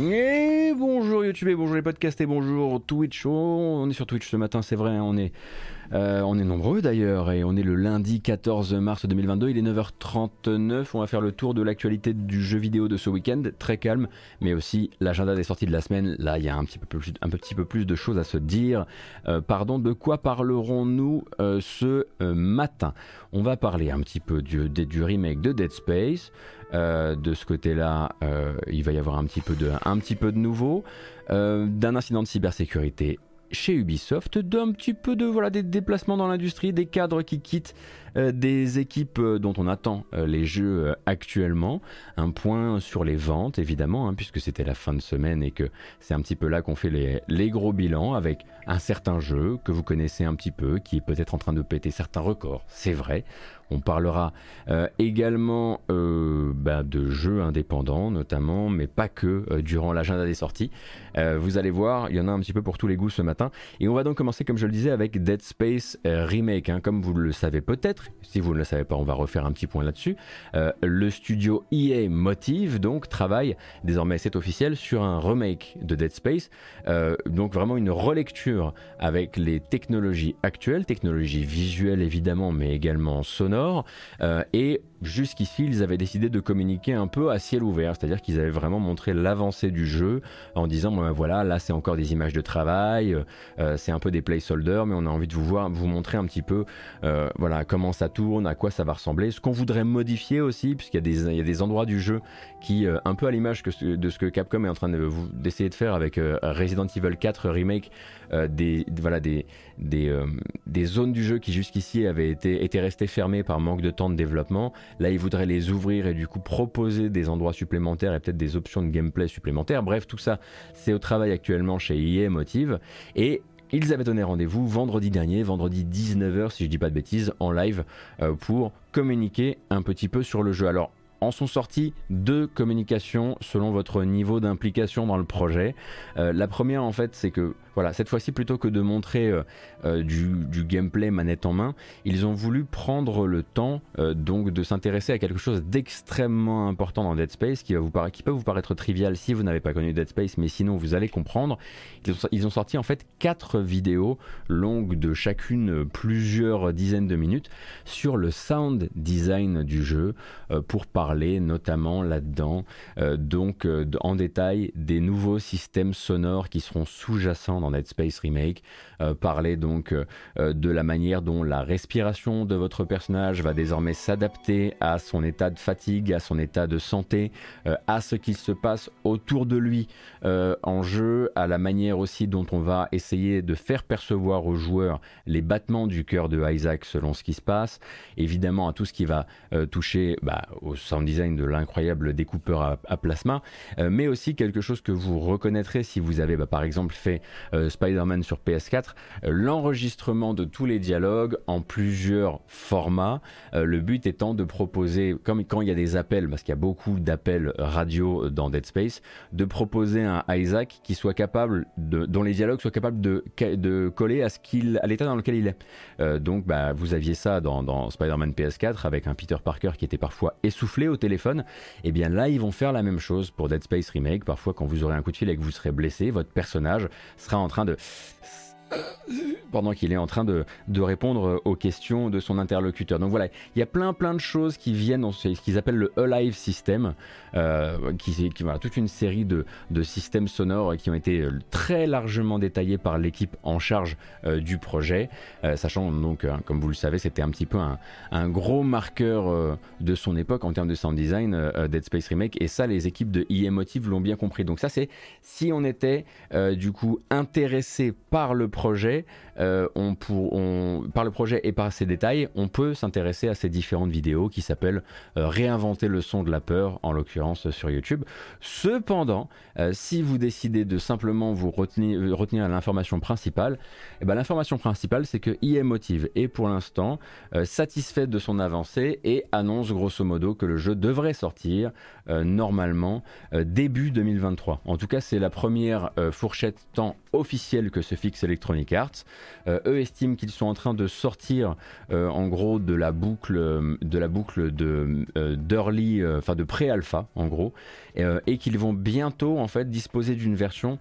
Et bonjour YouTube, et bonjour les podcasts, et bonjour Twitch. Oh, on est sur Twitch ce matin, c'est vrai, hein, on est, euh, on est nombreux d'ailleurs, et on est le lundi 14 mars 2022, il est 9h39, on va faire le tour de l'actualité du jeu vidéo de ce week-end, très calme, mais aussi l'agenda des sorties de la semaine, là il y a un petit peu plus, de choses à se dire. Euh, pardon, de quoi parlerons-nous euh, ce matin? On va parler un petit peu du remake de Dead Space. Euh, de ce côté-là, euh, il va y avoir un petit peu de, un nouveau, euh, d'un incident de cybersécurité chez Ubisoft, d'un petit peu de voilà des déplacements dans l'industrie, des cadres qui quittent des équipes dont on attend les jeux actuellement, un point sur les ventes évidemment, hein, puisque c'était la fin de semaine et que c'est un petit peu là qu'on fait les, gros bilans avec un certain jeu que vous connaissez un petit peu, qui est peut-être en train de péter certains records, c'est vrai. On parlera euh, également euh, bah, de jeux indépendants notamment, mais pas que euh, durant l'agenda des sorties. vous allez voir, il y en a un petit peu pour tous les goûts ce matin. Et on va donc commencer, comme je le disais, avec Dead Space Remake. Hein. Comme vous le savez peut-être, si vous ne le savez pas, on va refaire un petit point là-dessus. le studio EA Motive donc travaille, désormais c'est officiel, sur un remake de Dead Space. donc vraiment une relecture avec les technologies actuelles, technologies visuelles évidemment, mais également sonores euh, et jusqu'ici, ils avaient décidé de communiquer un peu à ciel ouvert, c'est-à-dire qu'ils avaient vraiment montré l'avancée du jeu en disant ben voilà, là c'est encore des images de travail, euh, c'est un peu des placeholders, mais on a envie de vous voir, vous montrer un petit peu euh, voilà comment ça tourne, à quoi ça va ressembler, ce qu'on voudrait modifier aussi, puisqu'il y, a des, endroits du jeu qui, un peu à l'image de ce que Capcom est en train d'essayer de, faire avec Resident Evil 4 remake, des zones du jeu qui jusqu'ici avaient été, été restées fermées par manque de temps de développement. Là, ils voudraient les ouvrir et du coup proposer des endroits supplémentaires et peut-être des options de gameplay supplémentaires. Bref, tout ça, c'est au travail actuellement chez EA Motive. Et ils avaient donné rendez-vous vendredi dernier, vendredi 19h si je dis pas de bêtises, en live euh, pour communiquer un petit peu sur le jeu. Alors en sont sortis deux communications selon votre niveau d'implication dans le projet. Euh, la première en fait c'est que voilà, cette fois-ci, plutôt que de montrer euh, euh, du, gameplay manette en main, ils ont voulu prendre le temps euh, donc de s'intéresser à quelque chose d'extrêmement important dans Dead Space qui, va vous qui peut vous paraître trivial si vous n'avez pas connu Dead Space, mais sinon vous allez comprendre. Ils ont, sorti en fait quatre vidéos longues de chacune plusieurs dizaines de minutes sur le sound design du jeu pour parler notamment là-dedans donc en détail des nouveaux systèmes sonores qui seront sous-jacents Dead Space Remake, euh, parler donc euh, euh, de la manière dont la respiration de votre personnage va désormais s'adapter à son état de fatigue, à son état de santé, à ce qu'il se passe autour de lui en jeu, à la manière aussi dont on va essayer de faire percevoir aux joueurs les battements du cœur de Isaac selon ce qui se passe, évidemment à tout ce qui va toucher bah, au sound design de l'incroyable découpeur à, plasma, mais aussi quelque chose que vous reconnaîtrez si vous avez bah, par exemple fait euh, Spider-Man sur PS4, euh, l'enregistrement de tous les dialogues en plusieurs formats. Euh, le but étant de proposer, comme quand il y a des appels, parce qu'il y a beaucoup d'appels radio dans Dead Space, de proposer un Isaac qui soit capable de, dont les dialogues soient capables de, de coller à ce qu'il, à l'état dans lequel il est. donc, bah, vous aviez ça dans, dans Spider-Man PS4 avec un Peter Parker qui était parfois essoufflé au téléphone. Et eh bien là, ils vont faire la même chose pour Dead Space Remake. Parfois, quand vous aurez un coup de fil et que vous serez blessé, votre personnage sera en train de pendant qu'il est en train de, répondre aux questions de son interlocuteur. Donc voilà, il y a plein plein de choses qui viennent dans ce qu'ils appellent le Alive System, euh, qui, qui voilà, toute une série de, systèmes sonores qui ont été euh, très largement détaillés par l'équipe en charge euh, du projet, sachant donc, hein, comme vous le savez, c'était un petit peu un, gros marqueur de son époque en termes de sound design, Dead Space Remake, et ça les équipes de EA Motive l'ont bien compris. Donc ça c'est si on était du coup intéressé par le projet, euh, on par le projet et par ses détails, on peut s'intéresser à ces différentes vidéos qui s'appellent euh, Réinventer le son de la peur, en l'occurrence sur YouTube. Cependant, euh, si vous décidez de simplement vous retenir, à l'information principale, eh ben, l'information principale c'est que IM Motive est pour l'instant satisfait de son avancée et annonce grosso modo que le jeu devrait sortir normalement début 2023. En tout cas, c'est la première fourchette tant officiel que se fixe Electronic Arts. eux estiment qu'ils sont en train de sortir en gros de la boucle de la boucle de d'early, enfin de pré-alpha en gros, et qu'ils vont bientôt en fait disposer d'une version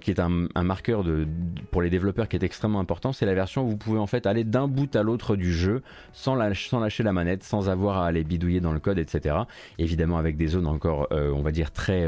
qui est un, marqueur de, pour les développeurs qui est extrêmement important. C'est la version où vous pouvez en fait aller d'un bout à l'autre du jeu sans, lâcher la manette, sans avoir à aller bidouiller dans le code, etc. Évidemment avec des zones encore, euh, on va dire, très...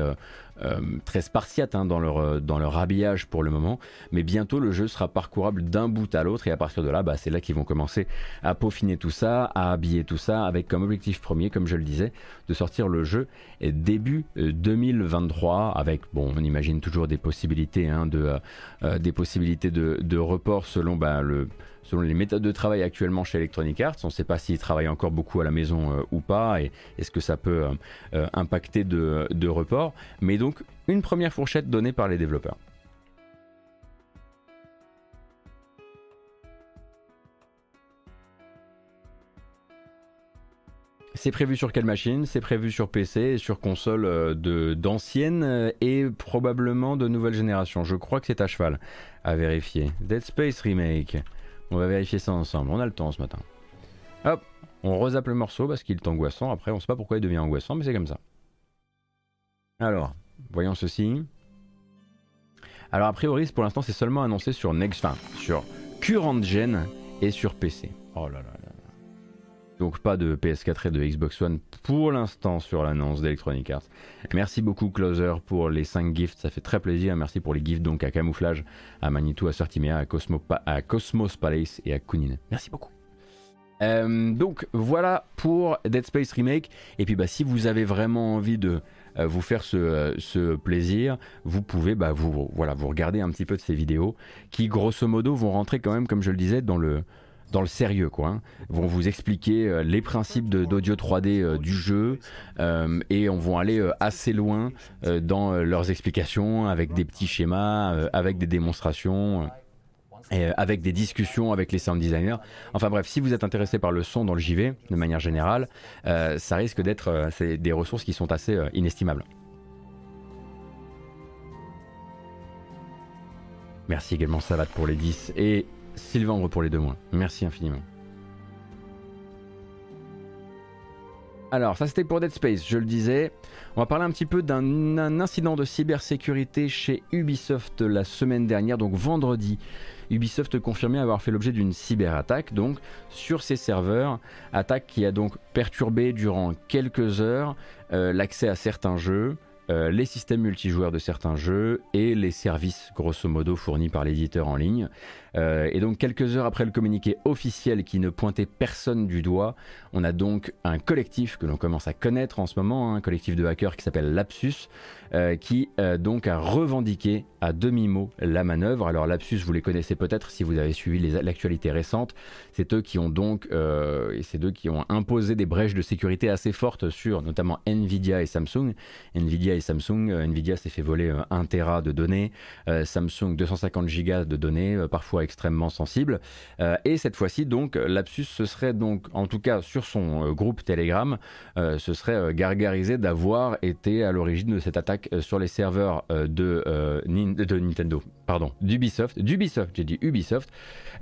Euh, euh, très spartiates hein, dans, leur, dans leur habillage pour le moment, mais bientôt le jeu sera parcourable d'un bout à l'autre. Et à partir de là, bah, c'est là qu'ils vont commencer à peaufiner tout ça, à habiller tout ça, avec comme objectif premier, comme je le disais, de sortir le jeu début 2023, avec, bon, on imagine toujours des possibilités, hein, de, des possibilités de, de report selon bah, le selon les méthodes de travail actuellement chez Electronic Arts. On ne sait pas s'ils travaillent encore beaucoup à la maison euh, ou pas et est-ce que ça peut euh, euh, impacter de, report. Mais donc une première fourchette donnée par les développeurs. C'est prévu sur quelle machine? C'est prévu sur PC sur console d'anciennes et probablement de nouvelle génération. Je crois que c'est à cheval à vérifier. Dead Space Remake. On va vérifier ça ensemble. On a le temps ce matin. Hop, on rezappe le morceau parce qu'il est angoissant. Après, on sait pas pourquoi il devient angoissant, mais c'est comme ça. Alors, voyons ceci. Alors, a priori, pour l'instant, c'est seulement annoncé sur Next, enfin, sur Current Gen et sur PC. Oh là là là. Donc pas de PS4 et de Xbox One pour l'instant sur l'annonce d'Electronic Arts. Merci beaucoup Closer pour les 5 gifts, ça fait très plaisir. Merci pour les gifts donc à Camouflage, à Manitou, à Sortimea, à, à Cosmos Palace et à Kunin. Merci beaucoup. Euh, donc voilà pour Dead Space Remake. Et puis bah, si vous avez vraiment envie de euh, vous faire ce, ce, plaisir, vous pouvez bah, vous, voilà, vous regarder un petit peu de ces vidéos qui grosso modo vont rentrer quand même, comme je le disais, dans le, dans le sérieux quoi. Hein. Vont vous expliquer euh, les principes d'audio 3D euh, du jeu euh, et on vont aller assez loin dans leurs explications avec des petits schémas, avec des démonstrations. Avec des discussions avec les sound designers. Enfin bref, si vous êtes intéressé par le son dans le JV, de manière générale, ça risque d'être des ressources qui sont assez inestimables. Merci également Savate pour les 10 et Sylvandre pour les deux mois. Merci infiniment. Alors, ça c'était pour Dead Space, je le disais. On va parler un petit peu d'un incident de cybersécurité chez Ubisoft la semaine dernière, donc vendredi. Ubisoft confirmait avoir fait l'objet d'une cyberattaque, donc sur ses serveurs. Attaque qui a donc perturbé durant quelques heures euh, l'accès à certains jeux, euh, les systèmes multijoueurs de certains jeux et les services grosso modo fournis par l'éditeur en ligne. Euh, et donc quelques heures après le communiqué officiel qui ne pointait personne du doigt, on a donc un collectif que l'on commence à connaître en ce moment, un collectif de hackers qui s'appelle Lapsus, euh, qui euh, donc a revendiqué à demi-mot la manœuvre. Alors Lapsus, vous les connaissez peut-être si vous avez suivi l'actualité récente. C'est eux qui ont donc, c'est eux qui ont imposé des brèches de sécurité assez fortes sur notamment Nvidia et Samsung. Nvidia et Samsung, Nvidia s'est fait voler 1 Tera de données, Samsung 250 gigas de données, parfois extrêmement sensible. Euh, et cette fois-ci, donc, Lapsus, ce serait donc, en tout cas sur son euh, groupe Telegram, euh, ce serait gargarisé d'avoir été à l'origine de cette attaque sur les serveurs de, de Nintendo, pardon, d'Ubisoft, d'Ubisoft, j'ai dit Ubisoft.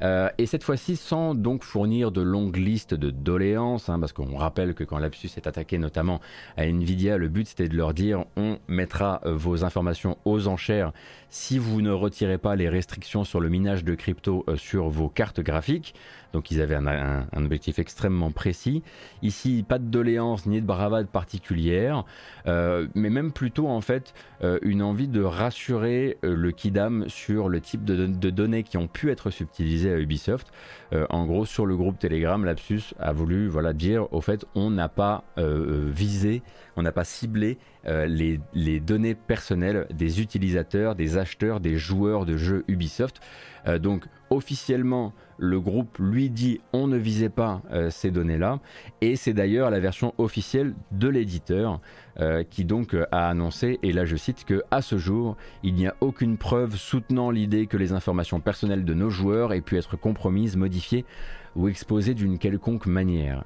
et cette fois-ci, sans donc fournir de longues listes de doléances, hein, parce qu'on rappelle que quand Lapsus est attaqué notamment à Nvidia, le but c'était de leur dire on mettra vos informations aux enchères si vous ne retirez pas les restrictions sur le minage de euh, sur vos cartes graphiques. Donc ils avaient un, objectif extrêmement précis. Ici, pas de doléance ni de bravade particulière, euh, mais même plutôt en fait euh, une envie de rassurer le Kidam sur le type de, données qui ont pu être subtilisées à Ubisoft. en gros, sur le groupe Telegram, Lapsus a voulu voilà dire au fait on n'a pas visé, on n'a pas ciblé les, les données personnelles des utilisateurs, des acheteurs, des joueurs de jeux Ubisoft. Euh, donc officiellement, le groupe lui dit on ne visait pas euh, ces données-là. Et c'est d'ailleurs la version officielle de l'éditeur euh, qui donc euh, a annoncé, et là je cite, que à ce jour, il n'y a aucune preuve soutenant l'idée que les informations personnelles de nos joueurs aient pu être compromises, modifiées ou exposées d'une quelconque manière.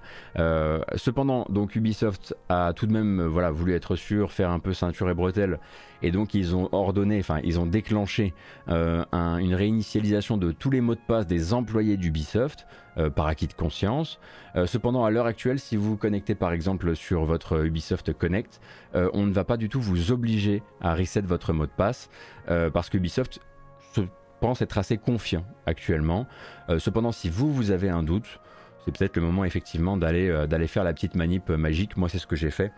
cependant, donc Ubisoft a tout de même voilà, voulu être sûr, faire un peu ceinture et bretelle et donc ils ont ordonné, enfin ils ont déclenché euh, une réinitialisation de tous les mots de passe des employés d'Ubisoft euh, par acquis de conscience. Euh, cependant, à l'heure actuelle, si vous vous connectez par exemple sur votre Ubisoft Connect, on ne va pas du tout vous obliger à reset votre mot de passe parce qu'Ubisoft pense être assez confiant actuellement. cependant, si vous, vous avez un doute, c'est peut-être le moment effectivement d'aller d'aller faire la petite manip magique. Moi, c'est ce que j'ai fait.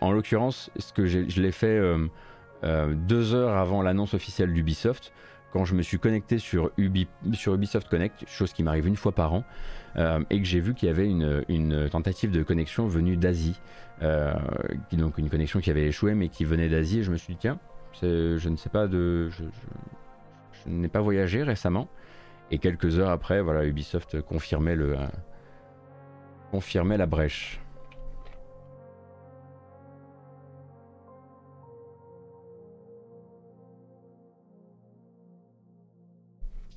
en l'occurrence, je l'ai fait euh, deux heures avant l'annonce officielle d'Ubisoft, quand je me suis connecté sur, Ubisoft Connect, chose qui m'arrive une fois par an, euh, et que j'ai vu qu'il y avait une, tentative de connexion venue d'Asie, euh, donc une connexion qui avait échoué mais qui venait d'Asie, et je me suis dit tiens, je ne sais pas de, n'ai pas voyagé récemment, et quelques heures après, voilà, Ubisoft confirmait le, confirmait la brèche.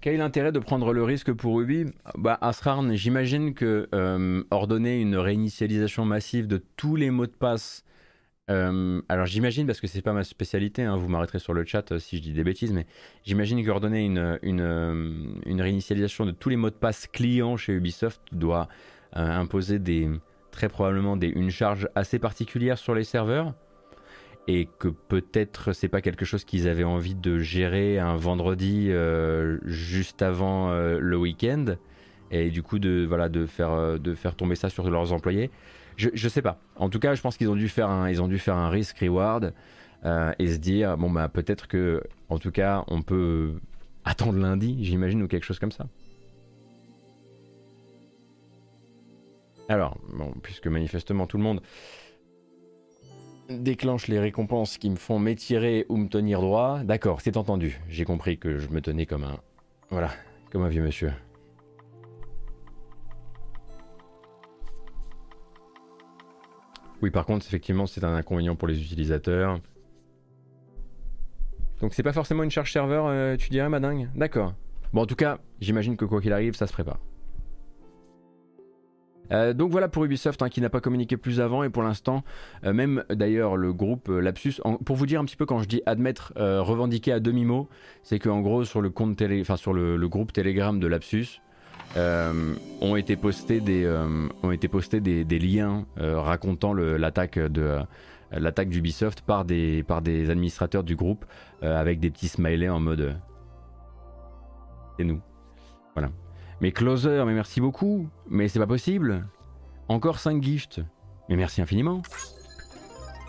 Quel est l'intérêt de prendre le risque pour Ubi? Bah, Asrarn, j'imagine que euh, ordonner une réinitialisation massive de tous les mots de passe. Euh, alors j'imagine, parce que c'est pas ma spécialité, hein, vous m'arrêterez sur le chat euh, si je dis des bêtises, mais j'imagine qu'ordonner une, une, une, réinitialisation de tous les mots de passe clients chez Ubisoft doit imposer des, très probablement des, une charge assez particulière sur les serveurs et que peut-être c'est pas quelque chose qu'ils avaient envie de gérer un vendredi euh, juste avant euh, le week-end et du coup de voilà de faire euh, de faire tomber ça sur leurs employés. Je, je sais pas. En tout cas, je pense qu'ils ont dû faire un ils ont dû faire un risk reward et se dire bon bah peut-être que en tout cas on peut attendre lundi, j'imagine ou quelque chose comme ça. Alors puisque manifestement tout le monde déclenche les récompenses qui me font m'étirer ou me tenir droit. D'accord, c'est entendu. J'ai compris que je me tenais comme un... Voilà, comme un vieux monsieur. Oui, par contre, effectivement, c'est un inconvénient pour les utilisateurs. Donc c'est pas forcément une charge serveur, euh, tu dirais, madingue? D'accord. Bon, en tout cas, j'imagine que quoi qu'il arrive, ça se prépare. Euh, donc voilà pour Ubisoft hein, qui n'a pas communiqué plus avant et pour l'instant euh, même d'ailleurs le groupe euh, Lapsus pour vous dire un petit peu quand je dis admettre revendiquer à demi mot c'est qu'en gros sur le compte télé enfin sur le, groupe Telegram de Lapsus ont été postés des ont été postés des, liens racontant l'attaque d'Ubisoft par des par des administrateurs du groupe avec des petits smileys en mode c'est nous voilà mais Closer, mais merci beaucoup. Mais c'est pas possible. Encore 5 gifts. Mais merci infiniment.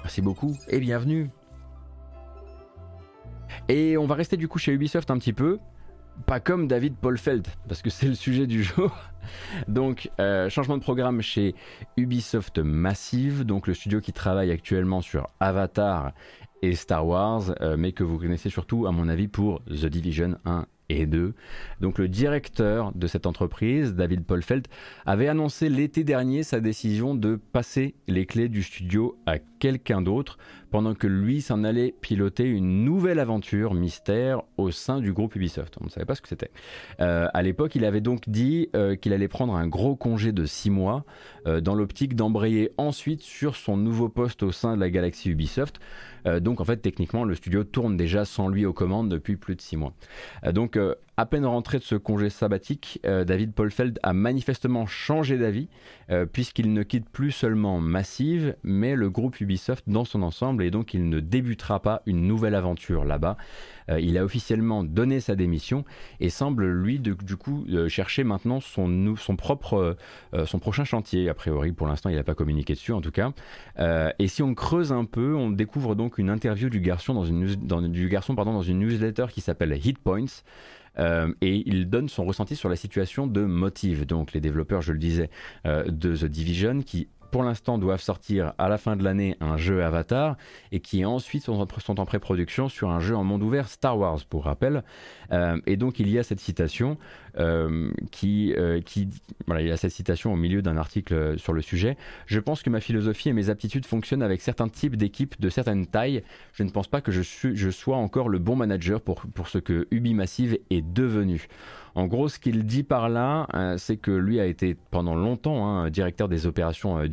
Merci beaucoup et bienvenue. Et on va rester du coup chez Ubisoft un petit peu. Pas comme David Polfeld, parce que c'est le sujet du jour. Donc, euh, changement de programme chez Ubisoft Massive, donc le studio qui travaille actuellement sur Avatar et Star Wars, euh, mais que vous connaissez surtout, à mon avis, pour The Division 1 et 2. Donc le directeur de cette entreprise, David Polfeld, avait annoncé l'été dernier sa décision de passer les clés du studio à quelqu'un d'autre pendant que lui s'en allait piloter une nouvelle aventure mystère au sein du groupe Ubisoft. On ne savait pas ce que c'était. Euh, à l'époque, il avait donc dit euh, qu'il allait prendre un gros congé de 6 mois euh, dans l'optique d'embrayer ensuite sur son nouveau poste au sein de la galaxie Ubisoft. donc en fait, techniquement, le studio tourne déjà sans lui aux commandes depuis plus de 6 mois. donc à peine rentré de ce congé sabbatique, euh, David Polfeld a manifestement changé d'avis, euh, puisqu'il ne quitte plus seulement Massive, mais le groupe Ubisoft dans son ensemble, et donc il ne débutera pas une nouvelle aventure là-bas. Euh, il a officiellement donné sa démission et semble lui du coup chercher maintenant son, son propre son prochain chantier. A priori, pour l'instant, il n'a pas communiqué dessus en tout cas. et si on creuse un peu, on découvre donc une interview du garçon dans une, du garçon pardon dans une newsletter qui s'appelle Hit Points. Euh, et il donne son ressenti sur la situation de Motive, donc les développeurs, je le disais, euh, de The Division, qui pour l'instant doivent sortir à la fin de l'année un jeu Avatar et qui ensuite sont, en pré-production sur un jeu en monde ouvert Star Wars pour rappel. Euh, et donc il y a cette citation qui, qui, voilà, il y a cette citation au milieu d'un article sur le sujet. Je pense que ma philosophie et mes aptitudes fonctionnent avec certains types d'équipes de certaines tailles. Je ne pense pas que je, sois encore le bon manager pour, pour ce que Ubi Massive est devenu. En gros, ce qu'il dit par là, euh, c'est que lui a été pendant longtemps hein, directeur des opérations euh,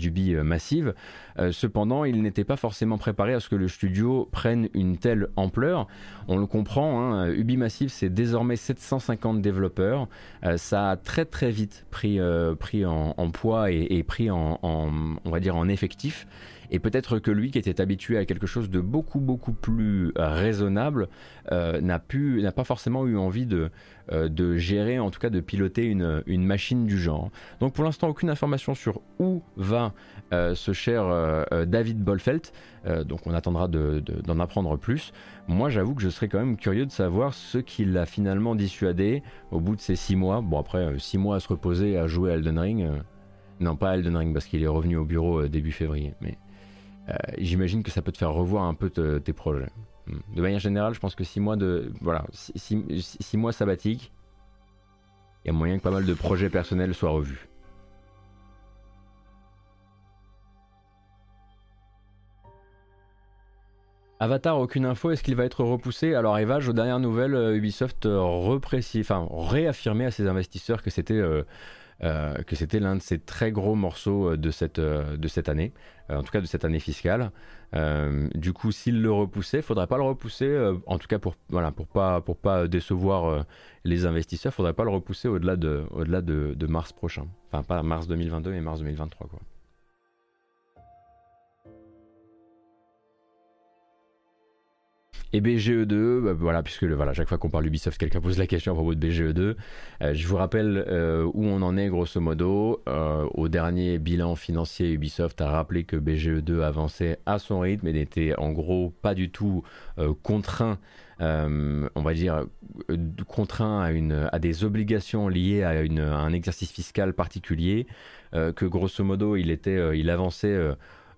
euh, cependant, il n'était pas forcément préparé à ce que le studio prenne une telle ampleur. On le comprend, hein, Ubi Massive, c'est désormais 750 développeurs. Ça a très très vite pris, pris en, poids et, pris en, on va dire, en effectif. Et peut-être que lui, qui était habitué à quelque chose de beaucoup beaucoup plus raisonnable, n'a pu, n'a pas forcément eu envie de, euh, de gérer, en tout cas de piloter une, machine du genre. Donc pour l'instant, aucune information sur où va euh, ce cher euh, David Bolfelt. donc on attendra d'en apprendre plus. Moi, j'avoue que je serais quand même curieux de savoir ce qui l'a finalement dissuadé au bout de ces six mois. Bon, après, six mois à se reposer, à jouer à Elden Ring. non, pas Elden Ring parce qu'il est revenu au bureau début février. Mais j'imagine que ça peut te faire revoir un peu tes projets. De manière générale, je pense que 6 mois de. Voilà, 6 mois il y a moyen que pas mal de projets personnels soient revus. Avatar, aucune info, est-ce qu'il va être repoussé? Alors Evage, aux dernières nouvelles, euh, Ubisoft reprécise, enfin, réaffirmait à ses investisseurs que c'était euh, euh, que c'était l'un de ses très gros morceaux de cette, de cette année, en tout cas de cette année fiscale. Euh, du coup, s'il le repoussait, faudrait pas le repousser, euh, en tout cas pour voilà pour pas pour pas décevoir euh, les investisseurs, faudrait pas le repousser au-delà de au-delà de, de, mars prochain. Enfin pas mars 2022 mais mars 2023 quoi. Et BGE2, bah, voilà, puisque voilà, chaque fois qu'on parle Ubisoft, quelqu'un pose la question à propos de BGE2. Euh, je vous rappelle euh, où on en est grosso modo. Euh, au dernier bilan financier, Ubisoft a rappelé que BGE2 avançait à son rythme et n'était en gros pas du tout contraint, on va dire, contraint à, une, à des obligations liées à, une, un exercice fiscal particulier. que grosso modo, il, était, il avançait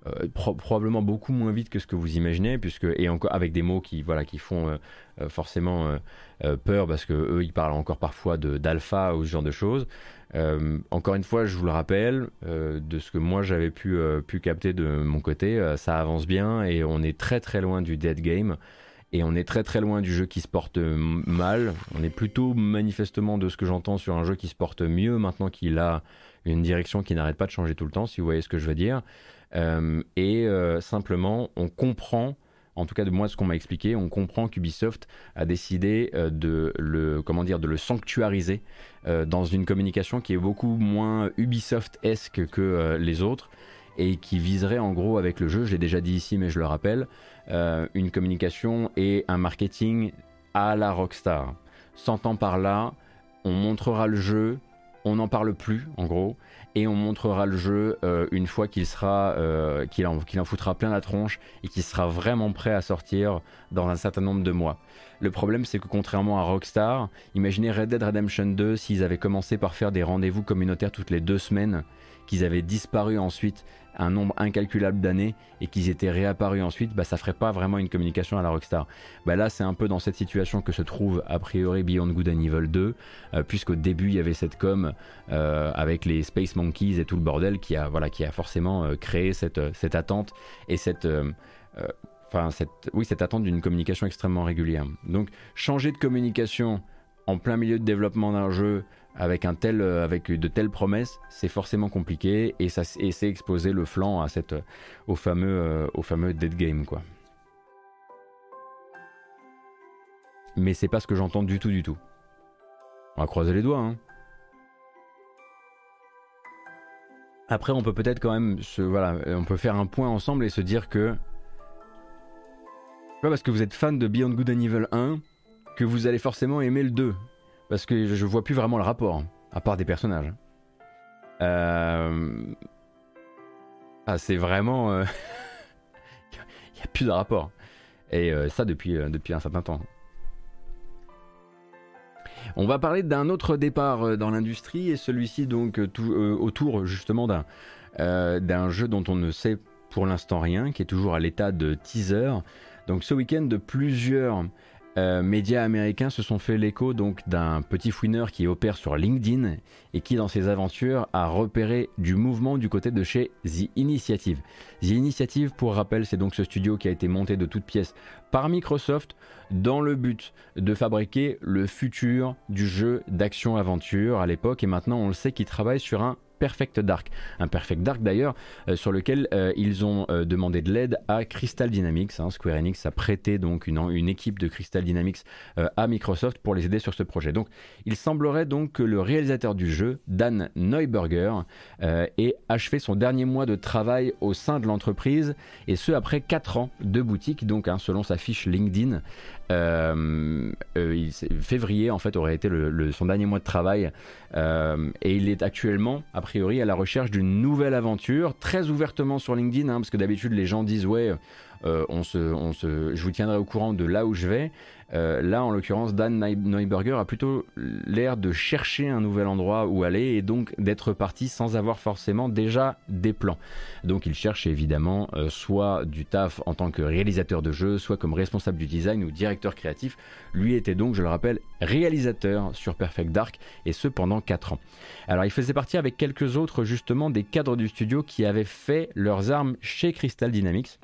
euh, probablement beaucoup moins vite que ce que vous imaginez, puisque et encore avec des mots qui voilà qui font euh, euh, forcément peur parce que eux ils parlent encore parfois d'alpha ou ce genre de choses. encore une fois, je vous le rappelle, de ce que moi j'avais pu pu capter de mon côté, ça avance bien et on est très très loin du dead game. Et on est très très loin du jeu qui se porte mal. On est plutôt manifestement de ce que j'entends sur un jeu qui se porte mieux maintenant qu'il a une direction qui n'arrête pas de changer tout le temps, si vous voyez ce que je veux dire. Euh, et euh, simplement, on comprend en tout cas de moi ce qu'on m'a expliqué, on comprend qu'Ubisoft a décidé euh, de le comment dire de le sanctuariser dans une communication qui est beaucoup moins Ubisoft-esque que les autres et qui viserait en gros avec le jeu, je l'ai déjà dit ici mais je le rappelle, une communication et un marketing à la Rockstar. S'entend par là, on montrera le jeu, on n'en parle plus en gros, et on montrera le jeu euh, une fois qu'il sera euh, qu'il en, en, foutra plein la tronche et qu'il sera vraiment prêt à sortir dans un certain nombre de mois. Le problème c'est que contrairement à Rockstar, imaginez Red Dead Redemption 2 s'ils avaient commencé par faire des rendez-vous communautaires toutes les deux semaines, qu'ils avaient disparu ensuite un nombre incalculable d'années et qu'ils étaient réapparus ensuite, bah, ça ferait pas vraiment une communication à la Rockstar. Bah, là, c'est un peu dans cette situation que se trouve a priori Beyond Good and Evil 2, euh, puisqu'au début il y avait cette com euh, avec les Space Monkeys et tout le bordel qui a, voilà, qui a forcément euh, créé cette, cette attente et cette. Enfin, cette, oui, cette attente d'une communication extrêmement régulière. Donc, changer de communication en plein milieu de développement d'un jeu, avec, un tel, euh, avec de telles promesses, c'est forcément compliqué et, ça, c'est exposer le flanc à cette, au, fameux, euh, au fameux dead game. Quoi. Mais c'est pas ce que j'entends du tout, du tout. On va croiser les doigts. Hein. Après, on peut peut-être quand même voilà, on peut faire un point ensemble et se dire que pas parce que vous êtes fan de Beyond Good and Evil 1 que vous allez forcément aimer le 2. Parce que je vois plus vraiment le rapport, à part des personnages. Euh... Ah, c'est vraiment. Il euh, n'y a plus de rapport. Et euh, ça depuis, depuis un certain temps. On va parler d'un autre départ dans l'industrie, et celui-ci donc autour justement d'un jeu dont on ne sait pour l'instant rien, qui est toujours à l'état de teaser. Donc ce week-end, plusieurs euh, médias américains se sont fait l'écho donc d'un petit fouineur qui opère sur LinkedIn et qui dans ses aventures a repéré du mouvement du côté de chez The Initiative. The Initiative, pour rappel, c'est donc ce studio qui a été monté de toutes pièces par Microsoft dans le but de fabriquer le futur du jeu d'action-aventure à l'époque et maintenant on le sait qu'ils travaillent sur un Perfect Dark. Un Perfect Dark d'ailleurs euh, sur lequel euh, ils ont euh, demandé de l'aide à Crystal Dynamics. Hein. Square Enix a prêté donc une, équipe de Crystal Dynamics à Microsoft pour les aider sur ce projet. Donc il semblerait donc que le réalisateur du jeu, Dan Neuberger, ait achevé son dernier mois de travail au sein de l'entreprise et ce après 4 ans de boutique, donc hein, selon sa fiche LinkedIn. Février en fait aurait été son dernier mois de travail et il est actuellement priori à la recherche d'une nouvelle aventure. Très ouvertement sur LinkedIn hein, parce que d'habitude les gens disent ouais se, je vous tiendrai au courant de là où je vais euh, là, en l'occurrence, Dan Neuberger a plutôt l'air de chercher un nouvel endroit où aller et donc d'être parti sans avoir forcément déjà des plans. Donc il cherche évidemment euh, soit du taf en tant que réalisateur de jeu, soit comme responsable du design ou directeur créatif. Lui était donc, je le rappelle, réalisateur sur Perfect Dark et ce pendant 4 ans. Alors il faisait partie avec quelques autres justement des cadres du studio qui avaient fait leurs armes chez Crystal Dynamics.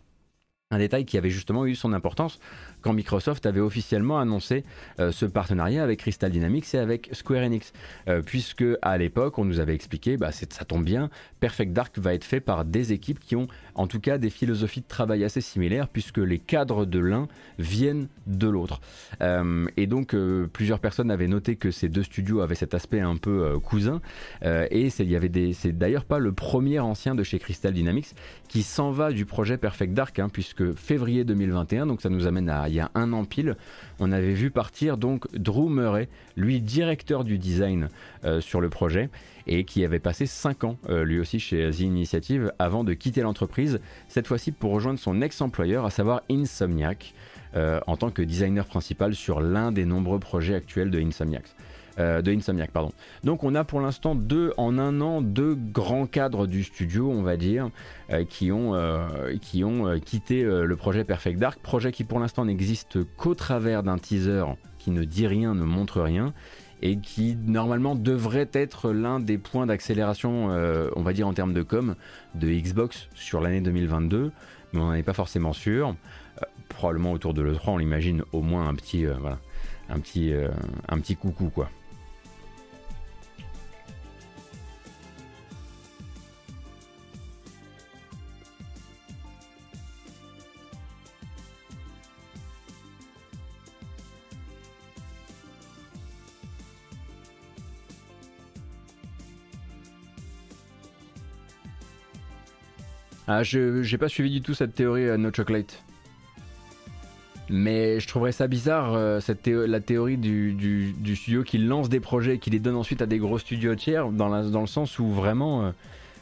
Un détail qui avait justement eu son importance quand Microsoft avait officiellement annoncé euh, ce partenariat avec Crystal Dynamics et avec Square Enix. Euh, puisque à l'époque, on nous avait expliqué, bah, ça tombe bien, Perfect Dark va être fait par des équipes qui ont en tout cas des philosophies de travail assez similaires, puisque les cadres de l'un viennent de l'autre. Euh, et donc, plusieurs personnes avaient noté que ces deux studios avaient cet aspect un peu cousin. et c'est d'ailleurs pas le premier ancien de chez Crystal Dynamics qui s'en va du projet Perfect Dark, hein, puisque février 2021, donc ça nous amène à il y a un an pile, on avait vu partir donc Drew Murray, lui directeur du design euh, sur le projet et qui avait passé 5 ans euh, lui aussi chez The Initiative avant de quitter l'entreprise, cette fois-ci pour rejoindre son ex-employeur, à savoir Insomniac, euh, en tant que designer principal sur l'un des nombreux projets actuels de Insomniac. Euh, de Insomniac, pardon. Donc on a pour l'instant deux en un an deux grands cadres du studio, on va dire, euh, qui ont euh, qui ont quitté le projet Perfect Dark, projet qui pour l'instant n'existe qu'au travers d'un teaser qui ne dit rien, ne montre rien et qui normalement devrait être l'un des points d'accélération, on va dire en termes de com, de Xbox sur l'année 2022, mais on n'en est pas forcément sûr. probablement autour de l'E3, on l'imagine au moins un petit, un petit, un petit coucou quoi. Ah, je j'ai pas suivi du tout cette théorie à euh, No Chocolate. Mais je trouverais ça bizarre, euh, cette la théorie du, studio qui lance des projets et qui les donne ensuite à des gros studios tiers, dans, dans le sens où vraiment euh,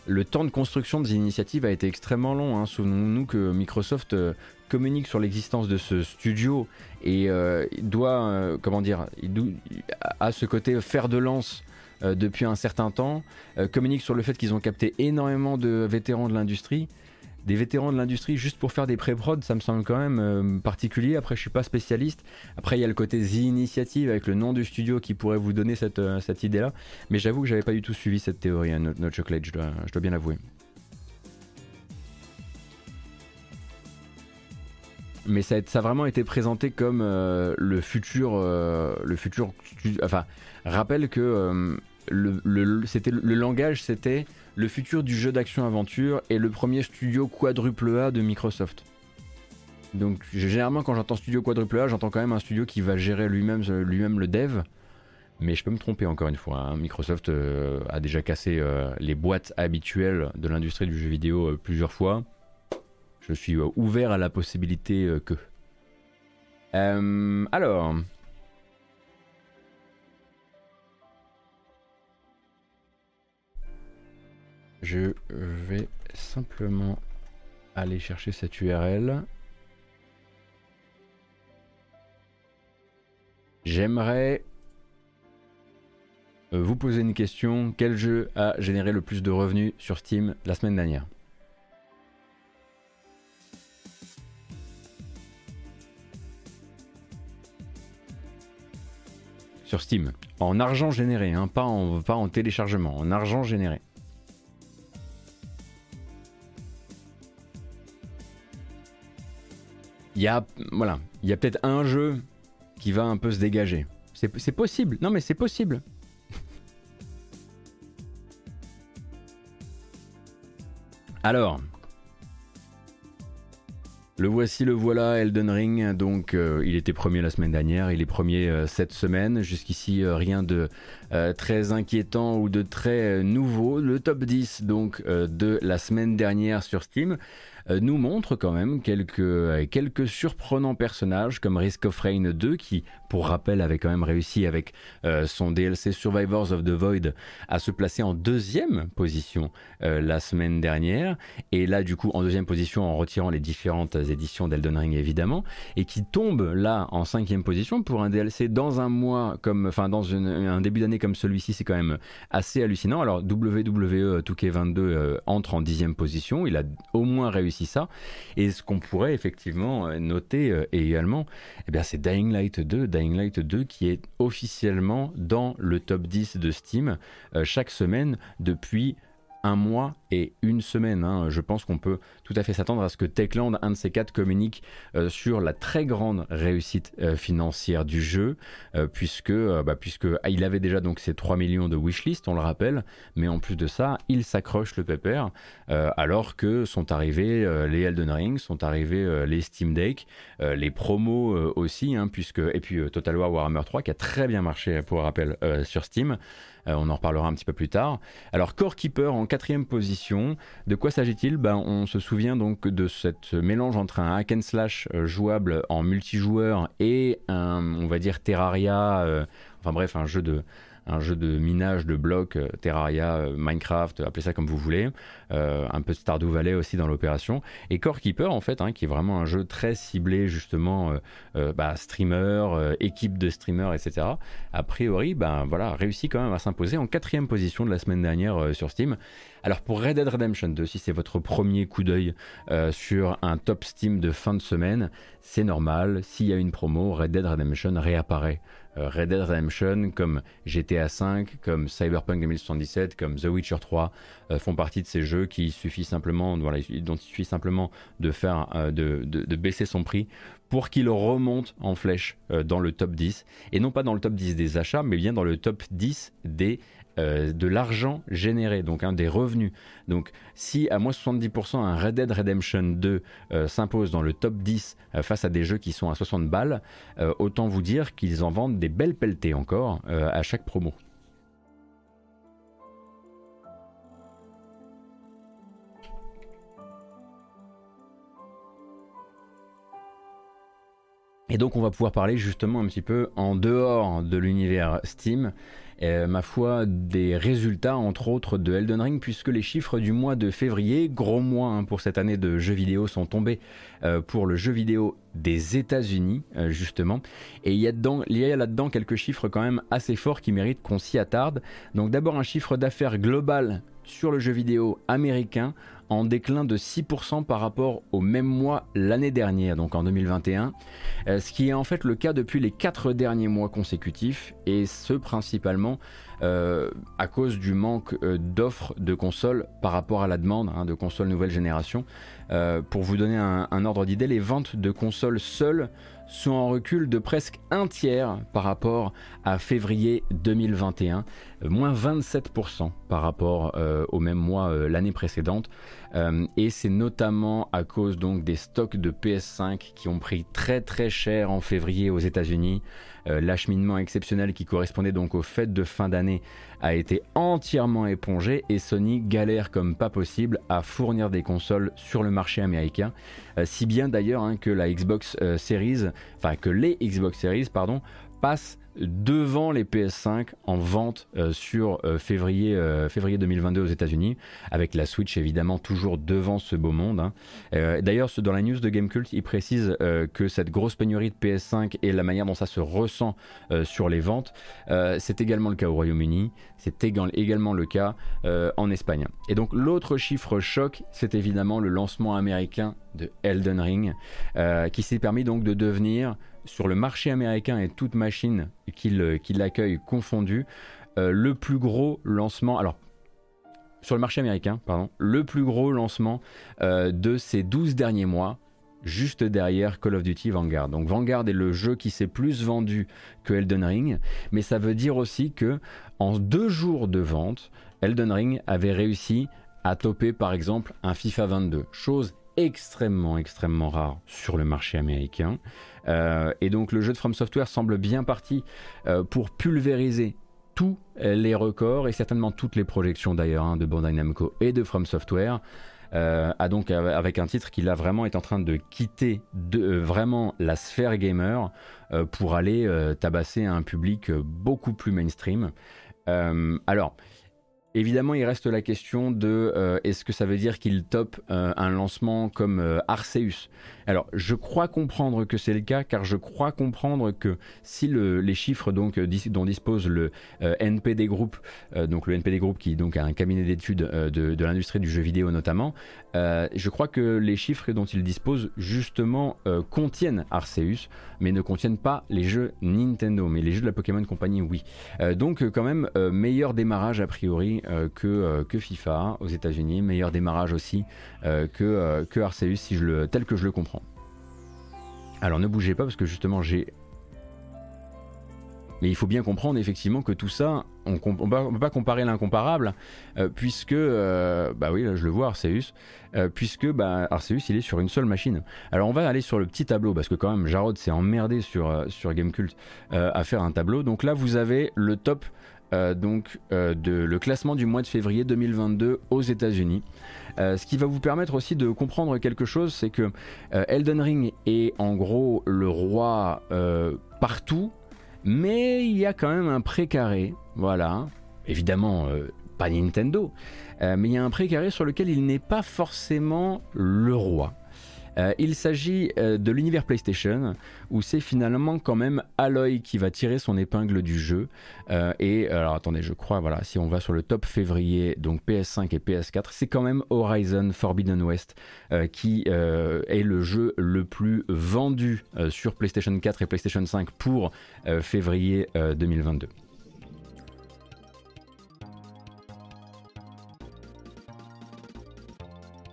le temps de construction des initiatives a été extrêmement long. Hein. Souvenons-nous que Microsoft communique sur l'existence de ce studio et doit, comment dire, a ce côté fer de lance euh, depuis un certain temps, euh, communiquent sur le fait qu'ils ont capté énormément de vétérans de l'industrie. Des vétérans de l'industrie juste pour faire des pré-prod, ça me semble quand même euh, particulier. Après, je suis pas spécialiste. Après, il y a le côté The Initiative avec le nom du studio qui pourrait vous donner cette, cette idée-là. Mais j'avoue que j'avais pas du tout suivi cette théorie, hein, notre, chocolate, je dois, je dois bien l'avouer. mais ça a, vraiment été présenté comme le futur, le futur, enfin, rappelle que le, c'était, le langage, c'était le futur du jeu d'action-aventure et le premier studio quadruple A de Microsoft. Donc généralement quand j'entends studio quadruple A, j'entends quand même un studio qui va gérer lui-même, euh, le dev. Mais je peux me tromper encore une fois. Hein. Microsoft euh, a déjà cassé euh, les boîtes habituelles de l'industrie du jeu vidéo plusieurs fois. Je suis ouvert à la possibilité que. alors, je vais simplement aller chercher cette URL. J'aimerais euh, vous poser une question. Quel jeu a généré le plus de revenus sur Steam la semaine dernière? Sur Steam, en argent généré, hein, pas, en, pas en téléchargement, en argent généré. Il y a, voilà, il y a peut-être un jeu qui va un peu se dégager. C'est possible. Non, mais c'est possible. Alors, le voici, le voilà, Elden Ring. Donc, euh, il était premier la semaine dernière, il est premier euh, cette semaine. Jusqu'ici, euh, rien de très inquiétant ou de très nouveau. Le top 10 donc de la semaine dernière sur Steam. Euh, nous montre quand même quelques, euh, quelques surprenants personnages comme Risk of Rain 2 qui, pour rappel, avait quand même réussi avec euh, son DLC Survivors of the Void à se placer en deuxième position la semaine dernière. Et là du coup en deuxième position en retirant les différentes éditions d'Elden Ring évidemment et qui tombe là en cinquième position pour un DLC dans un mois comme enfin dans un début d'année comme celui-ci. C'est quand même assez hallucinant. Alors WWE 2K22 entre en dixième position. Il a au moins réussi ça. Et ce qu'on pourrait effectivement euh, noter euh, également, eh bien, c'est Dying Light 2, Light 2 qui est officiellement dans le top 10 de Steam euh, chaque semaine depuis un mois et une semaine. Hein. Je pense qu'on peut tout à fait s'attendre à ce que Techland, un de ces quatre, communique euh, sur la très grande réussite euh, financière du jeu, euh, puisque, bah, ah, il avait déjà donc ses 3 millions de wishlist, on le rappelle, mais en plus de ça, il s'accroche le pépère, alors que sont arrivés les Elden Ring, sont arrivés les Steam Deck, les promos aussi, hein, et puis Total War Warhammer 3 qui a très bien marché pour rappel sur Steam. On en reparlera un petit peu plus tard. Alors Core Keeper en quatrième position. De quoi s'agit-il? Ben, On se souvient donc de ce mélange entre un hack and slash euh, jouable en multijoueur et un, on va dire, Terraria, euh, enfin bref, un jeu de, un jeu de minage de blocs, euh, Terraria, euh, Minecraft, appelez ça comme vous voulez, euh, un peu de Stardew Valley aussi dans l'opération, et Core Keeper en fait, hein, qui est vraiment un jeu très ciblé justement bah, streamer, équipe de streamers, etc. A priori, ben voilà, réussi quand même à s'imposer en quatrième position de la semaine dernière sur Steam. Alors pour Red Dead Redemption 2, si c'est votre premier coup d'œil sur un top Steam de fin de semaine, c'est normal. S'il y a une promo, Red Dead Redemption réapparaît euh, Red Dead Redemption, comme GTA V, comme Cyberpunk 2077, comme The Witcher 3 euh, font partie de ces jeux qui suffit simplement, dont il suffit simplement euh, de, de, baisser son prix pour qu'il remonte en flèche dans le top 10 et non pas dans le top 10 des achats, mais bien dans le top 10 des euh, de l'argent généré, donc un des revenus. Donc si à moins 70% un Red Dead Redemption 2 euh, s'impose dans le top 10 euh, face à des jeux qui sont à 60 balles, autant vous dire qu'ils en vendent des belles pelletées encore à chaque promo. Et donc on va pouvoir parler justement un petit peu en dehors de l'univers Steam euh, ma foi, des résultats, entre autres, de Elden Ring, puisque les chiffres du mois de février, gros mois hein, pour cette année de jeux vidéo, sont tombés euh, pour le jeu vidéo des États-Unis, euh, justement. Et il y a, là-dedans quelques chiffres quand même assez forts qui méritent qu'on s'y attarde. Donc d'abord un chiffre d'affaires global sur le jeu vidéo américain en déclin de 6% par rapport au même mois l'année dernière, donc en 2021, euh, ce qui est en fait le cas depuis les 4 derniers mois consécutifs, et ce principalement euh, à cause du manque euh, d'offres de consoles par rapport à la demande hein, de consoles nouvelle génération. pour vous donner un, ordre d'idée, les ventes de consoles seules sont en recul de presque un tiers par rapport à février 2021, euh, moins 27% par rapport euh, au même mois euh, l'année précédente. et c'est notamment à cause des stocks de PS5 qui ont pris très très cher en février aux États-Unis. L'acheminement exceptionnel qui correspondait donc aux fêtes de fin d'année a été entièrement épongé et Sony galère comme pas possible à fournir des consoles sur le marché américain. si bien d'ailleurs hein, que la Xbox Series, enfin les Xbox Series, pardon, passent devant les PS5 en vente euh, sur euh, février, euh, février 2022 aux États-Unis, avec la Switch évidemment toujours devant ce beau monde. Hein. D'ailleurs, dans la news de Gamecult, il précise que cette grosse pénurie de PS5 et la manière dont ça se ressent sur les ventes, c'est également le cas au Royaume-Uni, c'est également le cas en Espagne. Et donc l'autre chiffre choc, c'est évidemment le lancement américain de Elden Ring, qui s'est permis donc de devenir sur le marché américain et toute machine qui l'accueille confondue, le plus gros lancement. Alors, sur le marché américain, pardon, le plus gros lancement de ces 12 derniers mois, juste derrière Call of Duty Vanguard. Donc Vanguard est le jeu qui s'est plus vendu que Elden Ring, mais ça veut dire aussi que en deux jours de vente, Elden Ring avait réussi à toper par exemple un FIFA 22, chose extrêmement extrêmement rare sur le marché américain. Euh, et donc le jeu de From Software semble bien parti euh, pour pulvériser tous les records et certainement toutes les projections d'ailleurs hein, de Bandai Namco et de From Software. Euh, a donc avec un titre qui là vraiment est en train de quitter de, vraiment la sphère gamer pour aller tabasser un public beaucoup plus mainstream. alors, Évidemment, il reste la question de euh, est-ce que ça veut dire qu'il top euh, un lancement comme euh, Arceus? Alors, je crois comprendre que c'est le cas, car je crois comprendre que si les chiffres donc, dont dispose le NPD Group, donc le NPD Group qui donc a un cabinet d'études de, l'industrie du jeu vidéo notamment, je crois que les chiffres dont il dispose justement contiennent Arceus, mais ne contiennent pas les jeux Nintendo, mais les jeux de la Pokémon Company, oui. donc, quand même, meilleur démarrage a priori euh, que, euh, FIFA aux États-Unis, meilleur démarrage aussi euh, que, que Arceus, si tel que je le comprends. Alors ne bougez pas parce que justement j'ai mais il faut bien comprendre effectivement que tout ça, on ne peut pas comparer l'incomparable, puisque, bah oui, là je le vois, Arceus, puisque bah, Arceus il est sur une seule machine. Alors on va aller sur le petit tableau, parce que quand même Jarod s'est emmerdé sur, sur Gamecult à faire un tableau. Donc là vous avez le top euh, donc euh, de, le classement du mois de février 2022 aux États-Unis. Euh, ce qui va vous permettre aussi de comprendre quelque chose, c'est que Elden Ring est en gros le roi partout, mais il y a quand même un précaré, voilà, évidemment pas Nintendo, mais il y a un précaré sur lequel il n'est pas forcément le roi. Euh, il s'agit euh, de l'univers PlayStation, où c'est finalement quand même Aloy qui va tirer son épingle du jeu. Euh, et alors attendez, je crois, voilà, si on va sur le top février, donc PS5 et PS4, c'est quand même Horizon Forbidden West qui est le jeu le plus vendu sur PlayStation 4 et PlayStation 5 pour février 2022.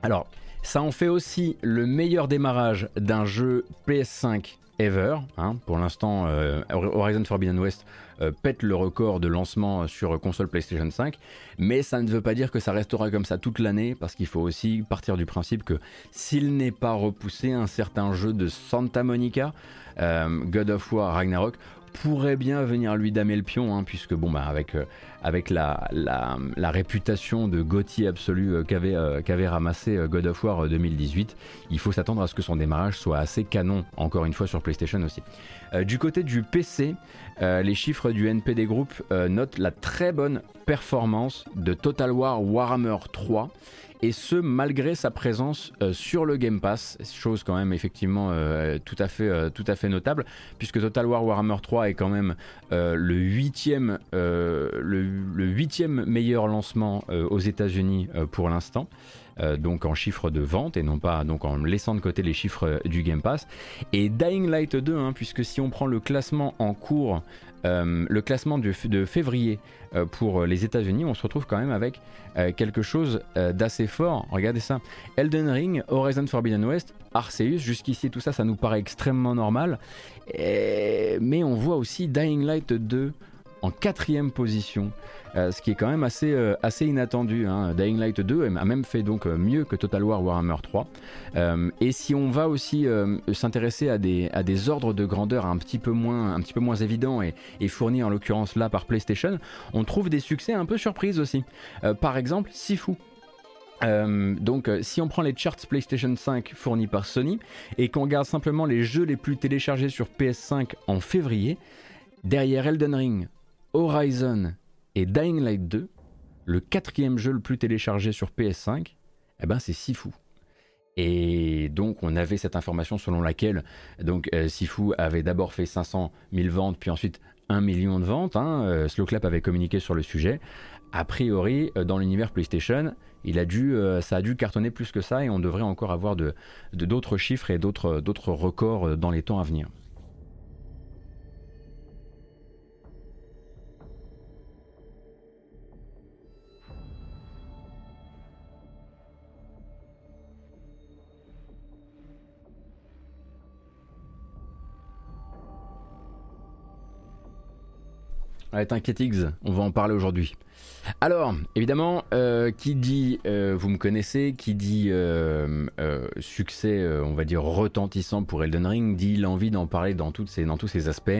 Alors, ça en fait aussi le meilleur démarrage d'un jeu PS5 ever. Hein. Pour l'instant, euh, Horizon Forbidden West euh, pète le record de lancement sur console PlayStation 5, mais ça ne veut pas dire que ça restera comme ça toute l'année, parce qu'il faut aussi partir du principe que s'il n'est pas repoussé, un certain jeu de Santa Monica, euh, God of War Ragnarok, pourrait bien venir lui damer le pion, hein, puisque bon bah avec, euh, avec la, la, réputation de Gauthier absolu euh, qu'avait euh, qu'avait ramassé God of War 2018, il faut s'attendre à ce que son démarrage soit assez canon, encore une fois sur PlayStation aussi. du côté du PC, les chiffres du NPD Group notent la très bonne performance de Total War Warhammer 3 et ce malgré sa présence euh, sur le Game Pass, chose quand même effectivement euh, tout, à fait, euh, tout à fait notable, puisque Total War Warhammer 3 est quand même le huitième, le, huitième meilleur lancement aux États-Unis pour l'instant. donc en chiffres de vente et non pas donc en laissant de côté les chiffres du Game Pass et Dying Light 2 hein, puisque si on prend le classement en cours euh, le classement de, février euh, pour les États-Unis, on se retrouve quand même avec euh, quelque chose d'assez fort. Regardez ça. Elden Ring, Horizon Forbidden West, Arceus, jusqu'ici tout ça, ça nous paraît extrêmement normal. Mais on voit aussi Dying Light 2 en quatrième position. Euh, ce qui est quand même assez, euh, assez inattendu. Hein. Dying Light 2 a même fait donc euh, mieux que Total War Warhammer 3. et si on va aussi s'intéresser à des, à des ordres de grandeur un petit peu moins, un petit peu moins évidents et, fournis en l'occurrence là par PlayStation, on trouve des succès un peu surprises aussi. par exemple, Sifu. donc si on prend les charts PlayStation 5 fournis par Sony et qu'on regarde simplement les jeux les plus téléchargés sur PS5 en février, derrière Elden Ring, Horizon et Dying Light 2, le quatrième jeu le plus téléchargé sur PS5, eh ben c'est Sifu. Et donc on avait cette information selon laquelle donc euh, Sifu avait d'abord fait 500 000 ventes, puis ensuite 1 million de ventes. Hein, euh, Slowclap avait communiqué sur le sujet. A priori, euh, dans l'univers PlayStation, il a dû, ça a dû cartonner plus que ça et on devrait encore avoir d'autres chiffres et d'autres records dans les temps à venir. T'inquiète X, on va en parler aujourd'hui. Alors, évidemment, euh, qui dit, euh, vous me connaissez, qui dit euh, succès, on va dire retentissant pour Elden Ring, dit l'envie d'en parler dans, toutes ces, dans tous ces aspects,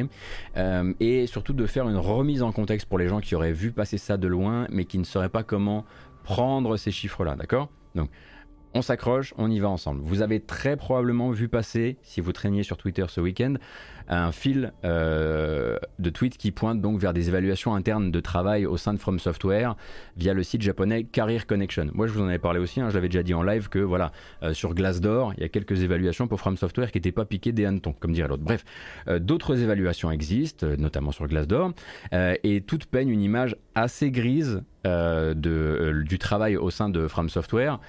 et surtout de faire une remise en contexte pour les gens qui auraient vu passer ça de loin, mais qui ne sauraient pas comment prendre ces chiffres-là, d'accord? Donc, on s'accroche, on y va ensemble. Vous avez très probablement vu passer, si vous traîniez sur Twitter ce week-end, un fil euh, de tweets qui pointe donc vers des évaluations internes de travail au sein de From Software via le site japonais Career Connection. Moi, je vous en avais parlé aussi, hein, je l'avais déjà dit en live que voilà, euh, sur Glassdoor, il y a quelques évaluations pour From Software qui n'étaient pas piquées des hannetons, comme dirait l'autre. Bref, euh, d'autres évaluations existent, notamment sur Glassdoor, et toutes peignent une image assez grise de, du travail au sein de From Software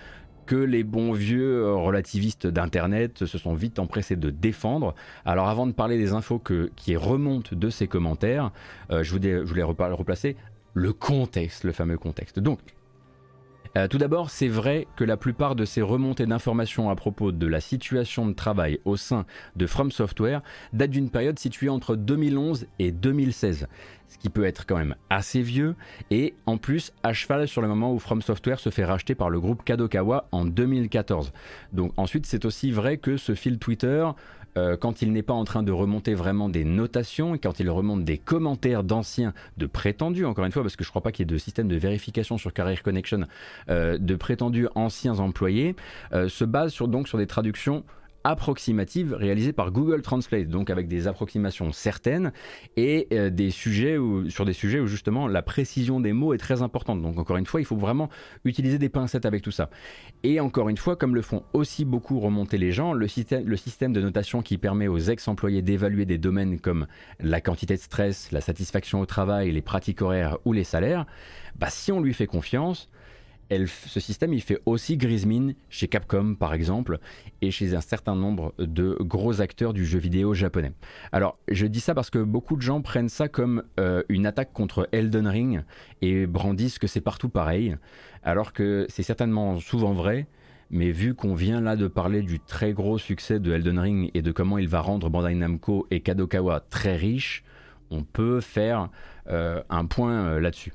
que les bons vieux euh, relativistes d'Internet se sont vite empressés de défendre. Alors avant de parler des infos qui remontent de ces commentaires, euh, je, voulais, je voulais replacer le contexte, le fameux contexte. Donc, euh, tout d'abord, c'est vrai que la plupart de ces remontées d'informations à propos de la situation de travail au sein de From Software datent d'une période située entre 2011 et 2016, ce qui peut être quand même assez vieux, et en plus à cheval sur le moment où From Software se fait racheter par le groupe Kadokawa en 2014. Donc ensuite, c'est aussi vrai que ce fil Twitter euh, quand il n'est pas en train de remonter vraiment des notations, quand il remonte des commentaires d'anciens, de prétendus, encore une fois, parce que je ne crois pas qu'il y ait de système de vérification sur Career Connection, euh, de prétendus anciens employés, euh, se base donc sur des traductions approximative réalisée par Google Translate, donc avec des approximations certaines et euh, des sujets sur des sujets où justement la précision des mots est très importante. Donc encore une fois, il faut vraiment utiliser des pincettes avec tout ça. Et encore une fois, comme le font aussi beaucoup remonter les gens, le système, le système de notation qui permet aux ex-employés d'évaluer des domaines comme la quantité de stress, la satisfaction au travail, les pratiques horaires ou les salaires, bah, si on lui fait confiance, ce système, il fait aussi grise chez Capcom, par exemple, et chez un certain nombre de gros acteurs du jeu vidéo japonais. Alors, je dis ça parce que beaucoup de gens prennent ça comme euh, une attaque contre Elden Ring et brandissent que c'est partout pareil, alors que c'est certainement souvent vrai, mais vu qu'on vient là de parler du très gros succès de Elden Ring et de comment il va rendre Bandai Namco et Kadokawa très riches, on peut faire euh, un point euh, là-dessus.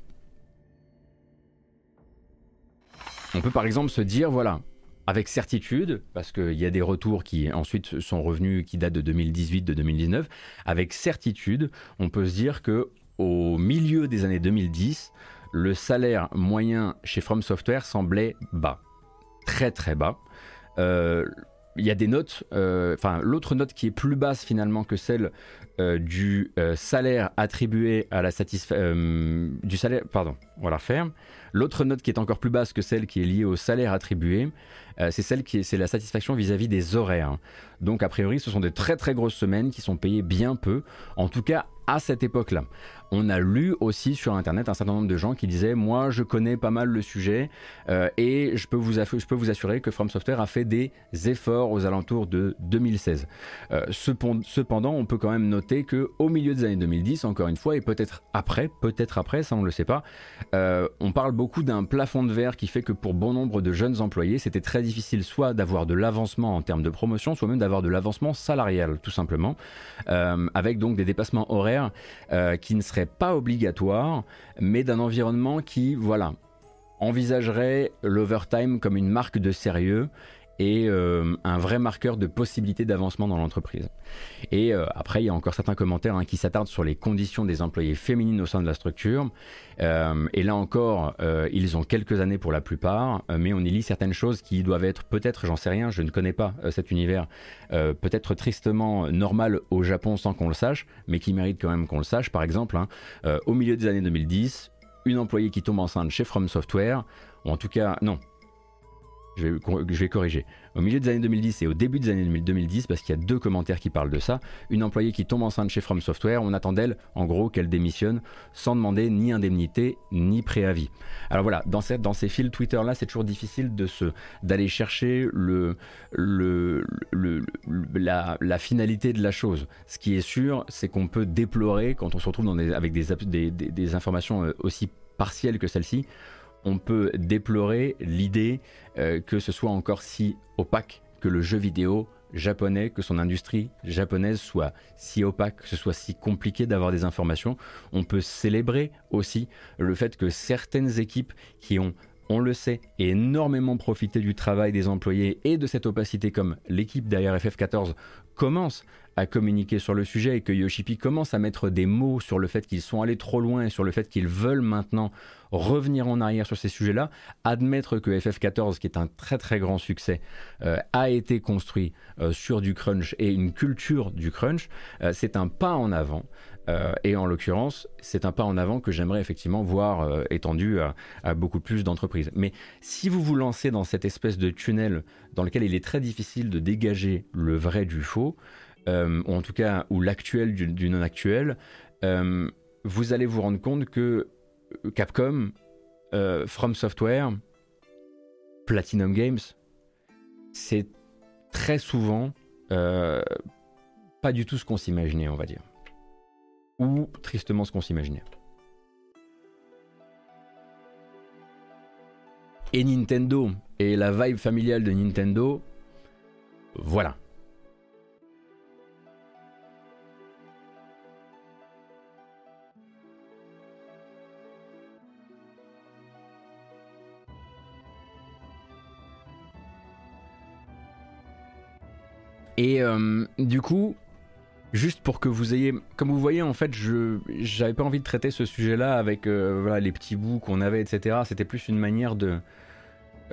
On peut par exemple se dire, voilà, avec certitude, parce qu'il y a des retours qui ensuite sont revenus, qui datent de 2018, de 2019, avec certitude, on peut se dire que au milieu des années 2010, le salaire moyen chez From Software semblait bas, très très bas. Euh, il y a des notes, euh, enfin l'autre note qui est plus basse finalement que celle euh, du salaire attribué à la satisfaction du salaire, pardon, on va la refaire. L'autre note qui est encore plus basse que celle qui est liée au salaire attribué, euh, c'est celle qui est, c'est la satisfaction vis-à-vis des horaires. Donc a priori, ce sont des très très grosses semaines qui sont payées bien peu, en tout cas à cette époque-là on a lu aussi sur internet un certain nombre de gens qui disaient moi je connais pas mal le sujet euh, et je peux, vous assurer que From Software a fait des efforts aux alentours de 2016. Euh, cependant, on peut quand même noter que au milieu des années 2010, encore une fois, et peut-être après, peut-être après, ça on ne le sait pas, euh, on parle beaucoup d'un plafond de verre qui fait que pour bon nombre de jeunes employés, c'était très difficile soit d'avoir de l'avancement en termes de promotion, soit même d'avoir de l'avancement salarial, tout simplement, avec donc des dépassements horaires qui ne seraient pas obligatoire, mais d'un environnement qui, voilà, envisagerait l'overtime comme une marque de sérieux et euh, un vrai marqueur de possibilité d'avancement dans l'entreprise. Et euh, après, il y a encore certains commentaires hein, qui s'attardent sur les conditions des employés féminines au sein de la structure. Euh, et là encore, ils ont quelques années pour la plupart, mais on y lit certaines choses qui doivent être peut-être, j'en sais rien, je ne connais pas cet univers, peut-être tristement normal au Japon sans qu'on le sache, mais qui méritent quand même qu'on le sache. Par exemple, hein, au milieu des années 2010, une employée qui tombe enceinte chez From Software, ou en tout cas, non, je vais, corriger. Au milieu des années 2010 et au début des années 2010, parce qu'il y a deux commentaires qui parlent de ça, une employée qui tombe enceinte chez From Software, on attend d'elle, en gros, qu'elle démissionne sans demander ni indemnité ni préavis. Alors voilà, dans, ces fils Twitter là, c'est toujours difficile d'aller chercher la, finalité de la chose. Ce qui est sûr, c'est qu'on peut déplorer quand on se retrouve avec des, des informations euh, aussi partielles que celle-ci on peut déplorer l'idée euh, que ce soit encore si opaque que le jeu vidéo japonais, que son industrie japonaise soit si opaque, que ce soit si compliqué d'avoir des informations. On peut célébrer aussi le fait que certaines équipes qui ont on le sait, énormément profité du travail des employés et de cette opacité comme l'équipe derrière FF14 commence à communiquer sur le sujet et que Yoshipi commence à mettre des mots sur le fait qu'ils sont allés trop loin et sur le fait qu'ils veulent maintenant revenir en arrière sur ces sujets-là, admettre que FF14, qui est un très très grand succès, euh, a été construit euh, sur du crunch et une culture du crunch, euh, c'est un pas en avant. et en l'occurrence, c'est un pas en avant que j'aimerais effectivement voir étendu à, à, beaucoup plus d'entreprises. Mais si vous vous lancez dans cette espèce de tunnel dans lequel il est très difficile de dégager le vrai du faux, ou en tout cas ou l'actuel du, non-actuel, vous allez vous rendre compte que Capcom, euh, From Software, Platinum Games, c'est très souvent euh, pas du tout ce qu'on s'imaginait, on va dire. Ou tristement ce qu'on s'imaginait. Et Nintendo, et la vibe familiale de Nintendo, voilà. Et euh, du coup, juste pour que vous ayez, comme vous voyez, en fait, je j'avais pas envie de traiter ce sujet-là avec euh, voilà, les petits bouts qu'on avait, etc. C'était plus une manière de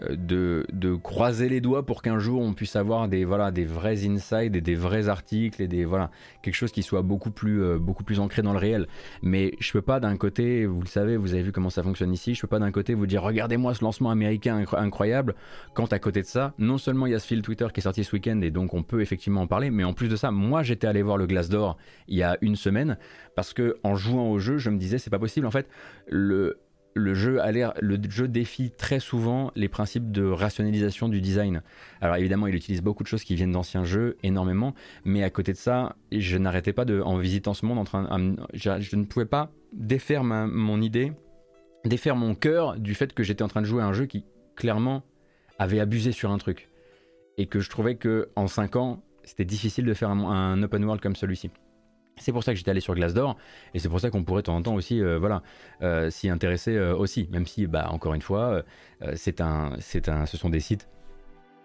de, croiser les doigts pour qu'un jour on puisse avoir des, voilà, des vrais insides et des vrais articles et des, voilà, quelque chose qui soit beaucoup plus, euh, beaucoup plus ancré dans le réel. Mais je peux pas d'un côté, vous le savez, vous avez vu comment ça fonctionne ici, je peux pas d'un côté vous dire regardez-moi ce lancement américain incroyable, quand à côté de ça, non seulement il y a ce fil Twitter qui est sorti ce week-end et donc on peut effectivement en parler, mais en plus de ça, moi j'étais allé voir le Glace d'Or il y a une semaine parce que en jouant au jeu, je me disais c'est pas possible en fait, le le jeu, a le jeu défie très souvent les principes de rationalisation du design. Alors évidemment, il utilise beaucoup de choses qui viennent d'anciens jeux, énormément, mais à côté de ça, je n'arrêtais pas de, en visitant ce monde, en train, je, ne pouvais pas défaire mon idée, défaire mon cœur du fait que j'étais en train de jouer à un jeu qui clairement avait abusé sur un truc et que je trouvais que en 5 ans, c'était difficile de faire un open world comme celui-ci. C'est pour ça que j'étais allé sur Glace d'Or et c'est pour ça qu'on pourrait de temps en temps aussi euh, voilà, euh, s'y intéresser euh, aussi, même si, bah, encore une fois, c'est un, un, ce sont des sites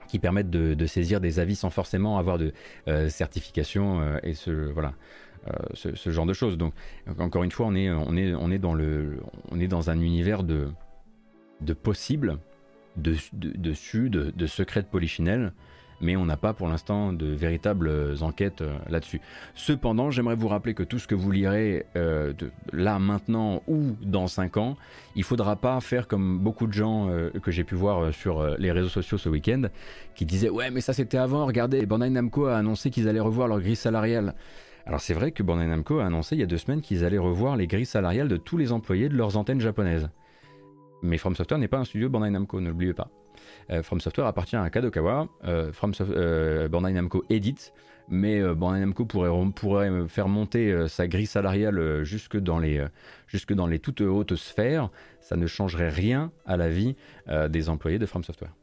qui permettent de, saisir des avis sans forcément avoir de certification et ce, genre de choses. Donc, encore une fois, on est, on est, dans, le, on est dans un univers de, de possibles, de, de, de secrets de polychinelle mais on n'a pas pour l'instant de véritables enquêtes euh, là-dessus. Cependant, j'aimerais vous rappeler que tout ce que vous lirez euh, là, maintenant ou dans 5 ans, il ne faudra pas faire comme beaucoup de gens euh, que j'ai pu voir sur les réseaux sociaux ce week-end, qui disaient Ouais, mais ça c'était avant, regardez, Bandai Namco a annoncé qu'ils allaient revoir leur grille salariale. Alors c'est vrai que Bandai Namco a annoncé il y a deux semaines qu'ils allaient revoir les grilles salariales de tous les employés de leurs antennes japonaises. Mais From Software n'est pas un studio Bandai Namco, ne l'oubliez pas. Euh, From Software appartient à Kadokawa. Euh, From euh, Bandai Namco édite, mais Bandai Namco pourrait, faire monter sa grille salariale jusque dans, les, jusque dans les toutes hautes sphères. Ça ne changerait rien à la vie des employés de From Software.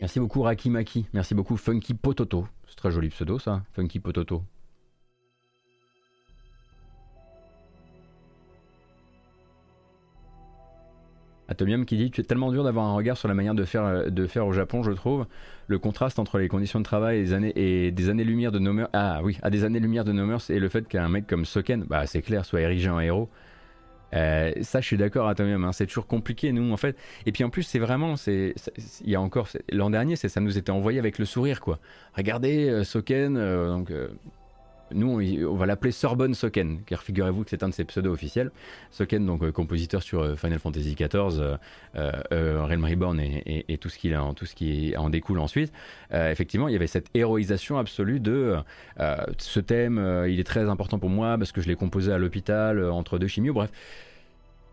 Merci beaucoup Rakimaki, merci beaucoup Funky Pototo. C'est très joli pseudo ça, Funky Pototo. Atomium qui dit Tu es tellement dur d'avoir un regard sur la manière de faire, de faire au Japon, je trouve. Le contraste entre les conditions de travail et des années, et des années-lumière de Nomers. Ah oui, à des années-lumière de Nomers et le fait qu'un mec comme Soken, bah c'est clair, soit érigé en héros. Euh, ça, je suis d'accord, Atomium. Hein, c'est toujours compliqué, nous, en fait. Et puis en plus, c'est vraiment, il y a encore l'an dernier, ça nous était envoyé avec le sourire, quoi. Regardez, euh, Soken, euh, donc nous, on, va l'appeler Sorbonne Soken, car figurez-vous que c'est un de ses pseudos officiels. Soken, donc euh, compositeur sur euh, Final Fantasy XIV, euh, Realm Reborn et, tout, ce qui, tout ce qui en découle ensuite. effectivement, il y avait cette héroïsation absolue de ce thème, il est très important pour moi parce que je l'ai composé à l'hôpital entre deux chimios, bref.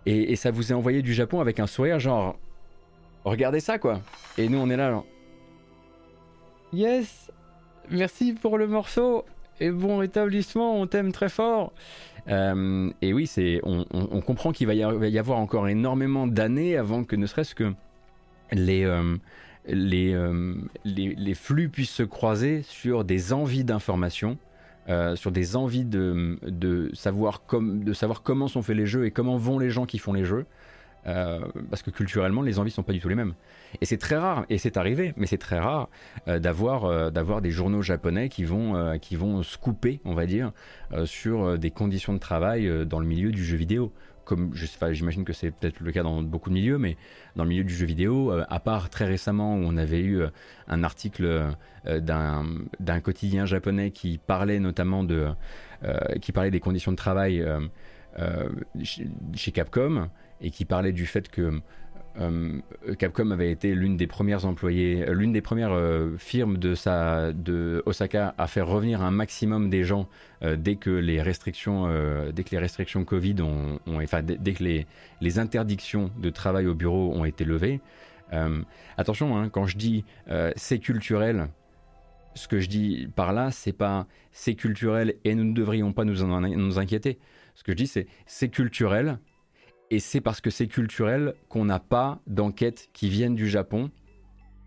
Et, ça vous est envoyé du Japon avec un sourire genre, regardez ça quoi. Et nous, on est là genre, yes, merci pour le morceau et bon rétablissement, on t'aime très fort. et oui, c'est, on, comprend qu'il va, y avoir encore énormément d'années avant que ne serait-ce que les, les, les, les, flux puissent se croiser sur des envies d'information euh, sur des envies de, de, savoir de savoir comment sont faits les jeux et comment vont les gens qui font les jeux. Euh, parce que culturellement, les envies sont pas du tout les mêmes. Et c'est très rare, et c'est arrivé, mais c'est très rare euh, d'avoir d'avoir des journaux japonais qui vont qui vont scooper, on va dire, sur des conditions de travail dans le milieu du jeu vidéo comme j'imagine que c'est peut-être le cas dans beaucoup de milieux, mais dans le milieu du jeu vidéo, euh, à part très récemment où on avait eu euh, un article euh, d'un quotidien japonais qui parlait notamment de, qui parlait des conditions de travail chez Capcom et qui parlait du fait que euh, Capcom avait été l'une des premières employées, euh, l'une des premières euh, firmes de, sa, de Osaka à faire revenir un maximum des gens dès que les restrictions, dès que les restrictions Covid ont, enfin dès, que les, les, interdictions de travail au bureau ont été levées. attention, hein, quand je dis c'est culturel, ce que je dis par là, c'est pas c'est culturel et nous ne devrions pas nous, en, nous inquiéter. Ce que je dis, c'est c'est culturel, et c'est parce que c'est culturel qu'on n'a pas d'enquêtes qui viennent du Japon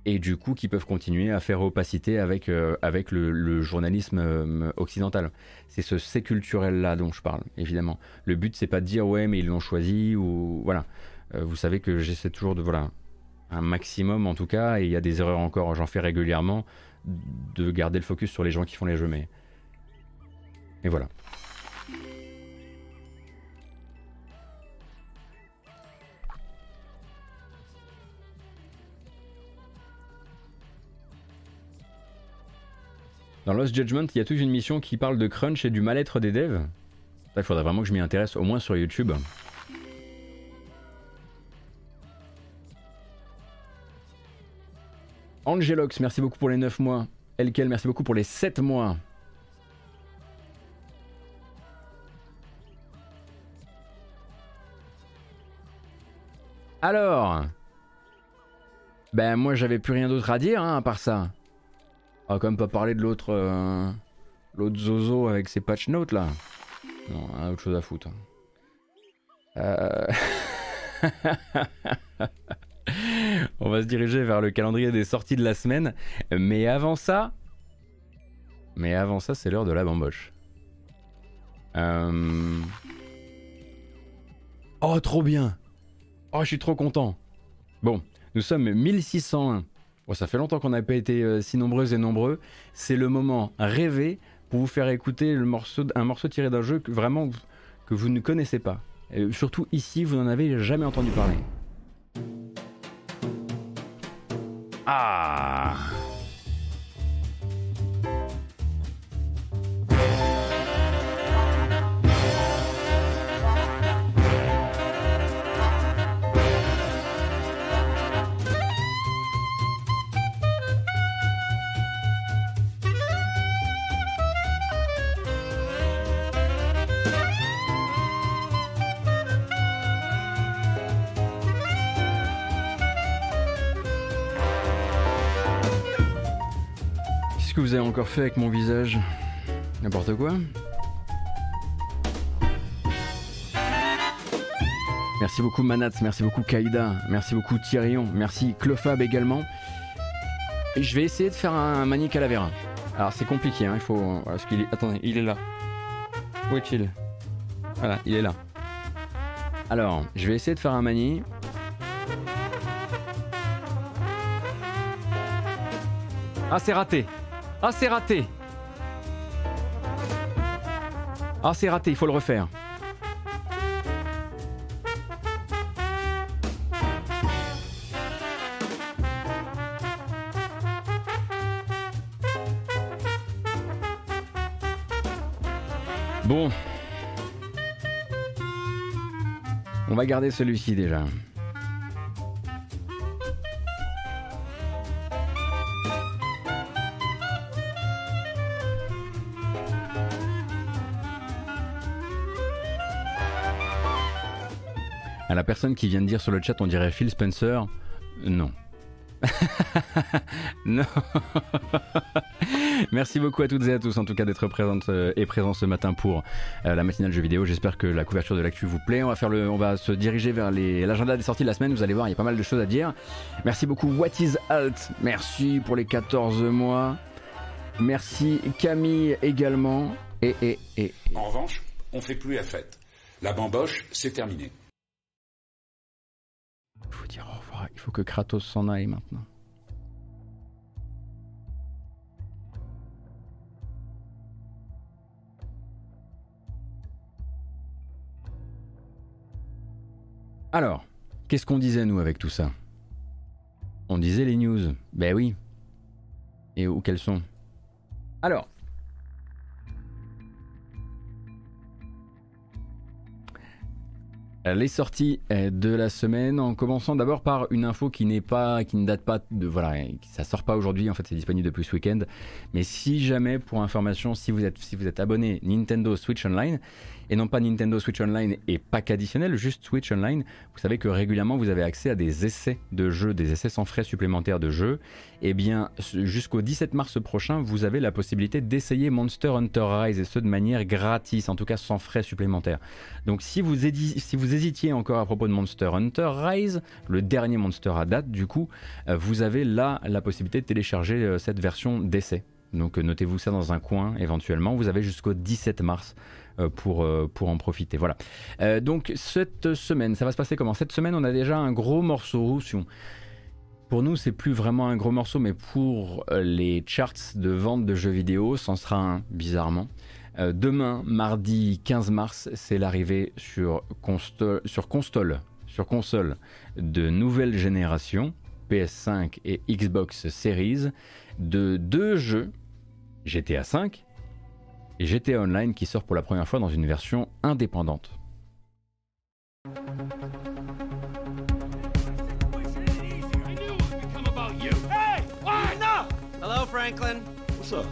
et du coup qui peuvent continuer à faire opacité avec, euh, avec le, journalisme euh, occidental. C'est ce c'est culturel là dont je parle, évidemment. Le but c'est pas de dire ouais mais ils l'ont choisi ou voilà. Euh, vous savez que j'essaie toujours de voilà un maximum en tout cas et il y a des erreurs encore, j'en fais régulièrement de garder le focus sur les gens qui font les jeux mais et voilà. Dans Lost Judgment, il y a toute une mission qui parle de crunch et du mal-être des devs. Il faudrait vraiment que je m'y intéresse, au moins sur YouTube. Angelox, merci beaucoup pour les 9 mois. Elkel, merci beaucoup pour les 7 mois. Alors, ben moi j'avais plus rien d'autre à dire hein, à part ça. On va quand même pas parler de l'autre euh, l'autre Zozo avec ses patch notes là. Non, on autre chose à foutre. Euh, on va se diriger vers le calendrier des sorties de la semaine. Mais avant ça. Mais avant ça, c'est l'heure de la bamboche. Euh, oh, trop bien! Oh, je suis trop content! Bon, nous sommes 1601 ça fait longtemps qu'on n'a pas été euh, si nombreux et nombreux. C'est le moment rêvé pour vous faire écouter un morceau tiré d'un jeu que vraiment que vous ne connaissez pas. Surtout ici, vous n'en avez jamais entendu parler. Ah que vous avez encore fait avec mon visage N'importe quoi Merci beaucoup Manats, merci beaucoup Kaïda, merci beaucoup Tyrion, merci Clofab également. Et je vais essayer de faire un Mani Calavera. Alors c'est compliqué, hein, il faut... Attendez, il est là. Où est-il? Voilà, il est là. Alors, je vais essayer de faire un Mani. Ah, c'est raté ah, c'est raté. Ah, c'est raté, il faut le refaire. Bon. On va garder celui-ci déjà. La personne qui vient de dire sur le chat, on dirait Phil Spencer. Non. non. Merci beaucoup à toutes et à tous en tout cas d'être présentes euh, et présents ce matin pour euh, la matinale jeux vidéo. J'espère que la couverture de l'actu vous plaît. On va faire le, on va se diriger vers l'agenda des sorties de la semaine. Vous allez voir, il y a pas mal de choses à dire. Merci beaucoup What is Alt? Merci pour les 14 mois. Merci Camille également. Et, et, et, En revanche, on fait plus la fête. La bamboche, c'est terminé. Faut dire au revoir. Il faut que Kratos s'en aille maintenant. Alors, qu'est-ce qu'on disait nous avec tout ça? On disait les news. Ben oui. Et où qu'elles sont? Alors, les sorties euh, de la semaine, en commençant d'abord par une info qui n'est pas, qui ne date pas de, voilà, ça sort pas aujourd'hui, en fait c'est disponible depuis ce week-end. Mais si jamais, pour information, si vous êtes, si vous êtes abonné Nintendo Switch Online, et non pas Nintendo Switch Online et pack additionnel, juste Switch Online, vous savez que régulièrement vous avez accès à des essais de jeux, des essais sans frais supplémentaires de jeux. Et eh bien, jusqu'au 17 mars prochain, vous avez la possibilité d'essayer Monster Hunter Rise et ce de manière gratis, en tout cas sans frais supplémentaires. Donc si vous, si vous hésitiez encore à propos de Monster Hunter Rise, le dernier Monster à date, du coup, euh, vous avez là la possibilité de télécharger euh, cette version d'essai. Donc euh, notez-vous ça dans un coin éventuellement. Vous avez jusqu'au 17 mars pour, euh, pour en profiter. Voilà. Euh, donc cette semaine, ça va se passer comment? Cette semaine, on a déjà un gros morceau. Pour nous, c'est plus vraiment un gros morceau, mais pour les charts de vente de jeux vidéo, c'en sera un, bizarrement. demain, mardi 15 mars, c'est l'arrivée sur, sur console, sur console de nouvelle génération, PS5 et Xbox Series, de deux jeux, GTA V et GTA Online qui sort pour la première fois dans une version indépendante. Hello, Franklin. What's up?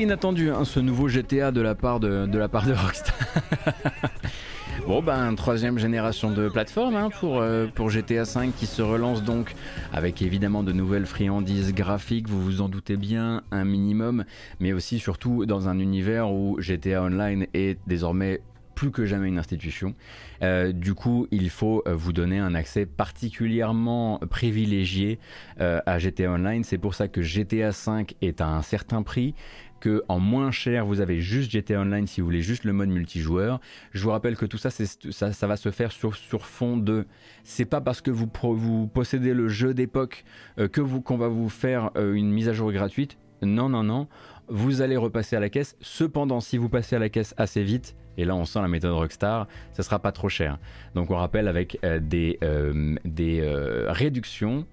Inattendu hein, ce nouveau GTA de la part de, de la part de Rockstar. Bon ben troisième génération de plateforme hein, pour, euh, pour GTA 5 qui se relance donc avec évidemment de nouvelles friandises graphiques, vous vous en doutez bien, un minimum, mais aussi surtout dans un univers où GTA Online est désormais plus que jamais une institution. Euh, du coup, il faut euh, vous donner un accès particulièrement privilégié à GTA Online. C'est pour ça que GTA 5 est à un certain prix en moins cher, vous avez juste GTA Online si vous voulez juste le mode multijoueur. Je vous rappelle que tout ça, ça, ça va se faire sur, sur fond de. C'est pas parce que vous, vous possédez le jeu d'époque euh, que vous qu'on va vous faire euh, une mise à jour gratuite. Non, non, non. Vous allez repasser à la caisse. Cependant, si vous passez à la caisse assez vite, et là on sent la méthode Rockstar, ça sera pas trop cher. Donc on rappelle avec euh, des, des réductions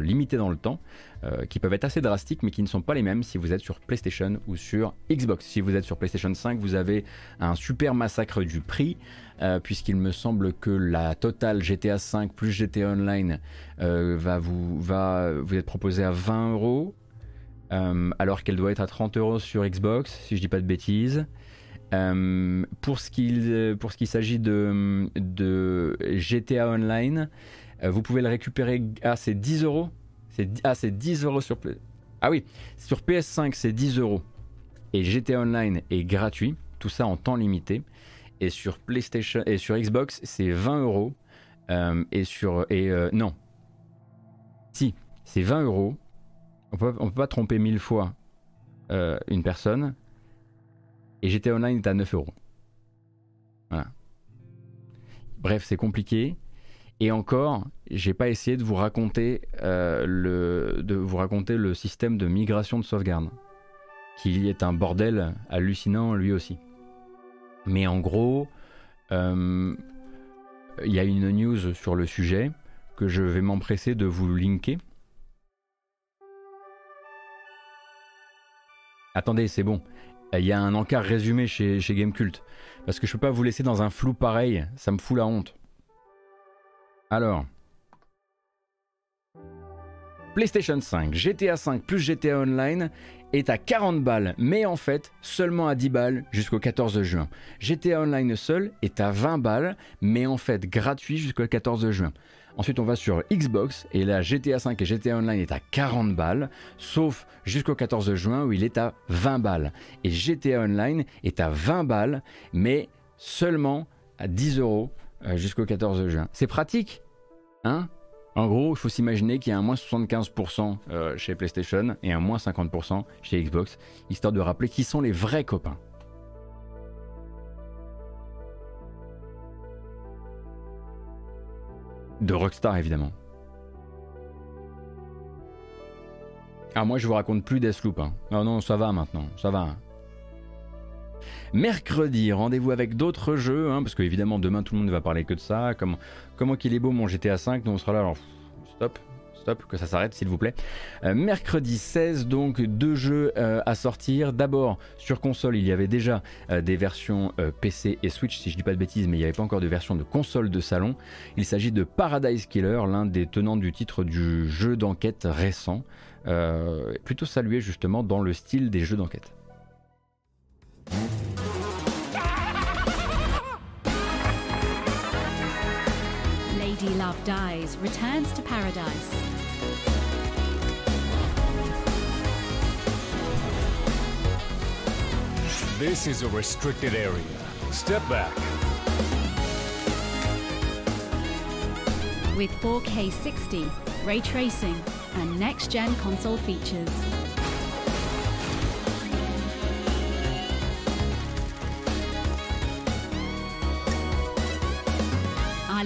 limitées dans le temps. Euh, qui peuvent être assez drastiques mais qui ne sont pas les mêmes si vous êtes sur PlayStation ou sur Xbox. Si vous êtes sur PlayStation 5, vous avez un super massacre du prix. Euh, puisqu'il me semble que la totale GTA 5 plus GTA Online euh, va, vous, va être proposée à 20 euros, alors qu'elle doit être à 30 euros sur Xbox, si je dis pas de bêtises. pour ce qu'il s'agit de, GTA Online, vous pouvez le récupérer à ces 10 euros ah, c'est 10 euros sur. Ah oui, sur PS5, c'est 10 euros. Et GTA Online est gratuit, tout ça en temps limité. Et sur PlayStation et sur Xbox, c'est 20 euros. Euh, et sur. Et euh, non. Si, c'est 20 euros. On peut, on peut pas tromper mille fois euh, une personne. Et GTA Online est à 9 euros. Voilà. Bref, c'est compliqué. Et encore, j'ai pas essayé de vous raconter euh, le, de vous raconter le système de migration de sauvegarde, qui est un bordel hallucinant lui aussi. Mais en gros, euh, il y a une news sur le sujet que je vais m'empresser de vous linker. Attendez, c'est bon. Il y a un encart résumé chez, chez Gamecult. Parce que je peux pas vous laisser dans un flou pareil, ça me fout la honte. Alors. PlayStation 5, GTA 5 plus GTA Online est à 40 balles, mais en fait seulement à 10 balles jusqu'au 14 juin. GTA Online seul est à 20 balles, mais en fait gratuit jusqu'au 14 juin. Ensuite, on va sur Xbox et là, GTA 5 et GTA Online est à 40 balles, sauf jusqu'au 14 juin où il est à 20 balles. Et GTA Online est à 20 balles, mais seulement à 10 euros jusqu'au 14 juin. C'est pratique, hein? En gros, il faut s'imaginer qu'il y a un moins 75% euh, chez PlayStation et un moins 50% chez Xbox, histoire de rappeler qui sont les vrais copains. De Rockstar, évidemment. Ah, moi, je vous raconte plus Deathloop. Hein. Non, non, ça va maintenant, ça va. Mercredi, rendez-vous avec d'autres jeux, hein, parce qu'évidemment demain tout le monde ne va parler que de ça. Comment, comment qu'il est beau mon GTA 5, nous on sera là, alors stop, stop, que ça s'arrête s'il vous plaît. Euh, mercredi 16, donc deux jeux euh, à sortir. D'abord sur console, il y avait déjà euh, des versions PC et Switch, si je dis pas de bêtises, mais il n'y avait pas encore de version de console de salon. Il s'agit de Paradise Killer, l'un des tenants du titre du jeu d'enquête récent, plutôt salué justement dans le style des jeux d'enquête. Lady Love Dies returns to paradise. This is a restricted area. Step back. With 4K 60, ray tracing, and next gen console features.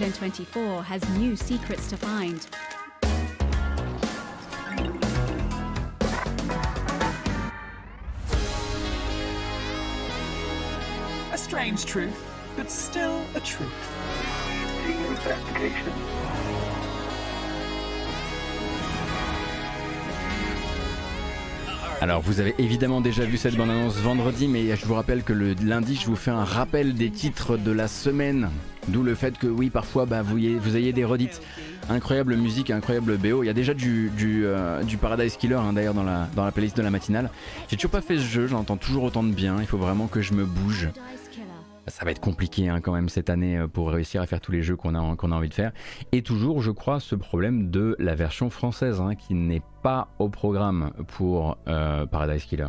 Island 24 has new secrets to find. A strange truth, but still a truth. Alors vous avez évidemment déjà vu cette bande-annonce vendredi, mais je vous rappelle que le lundi, je vous fais un rappel des titres de la semaine. D'où le fait que oui, parfois bah, vous, ayez, des redites. Incroyable musique, incroyable BO. Il y a déjà du, du, euh, Paradise Killer hein, d'ailleurs dans la, dans la playlist de la matinale. J'ai toujours pas fait ce jeu, j'entends toujours autant de bien. Il faut vraiment que je me bouge. Ça va être compliqué hein, quand même cette année euh, pour réussir à faire tous les jeux qu'on a, a envie de faire. Et toujours, je crois, ce problème de la version française hein, qui n'est pas au programme pour euh, Paradise Killer.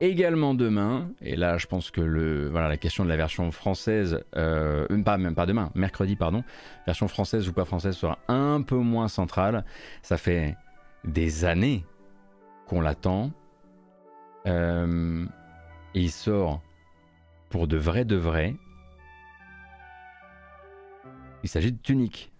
Également demain, et là je pense que le, voilà, la question de la version française, euh, pas, même pas demain, mercredi pardon, version française ou pas française sera un peu moins centrale. Ça fait des années qu'on l'attend. Euh, et il sort pour de vrai de vrai. Il s'agit de Tunic.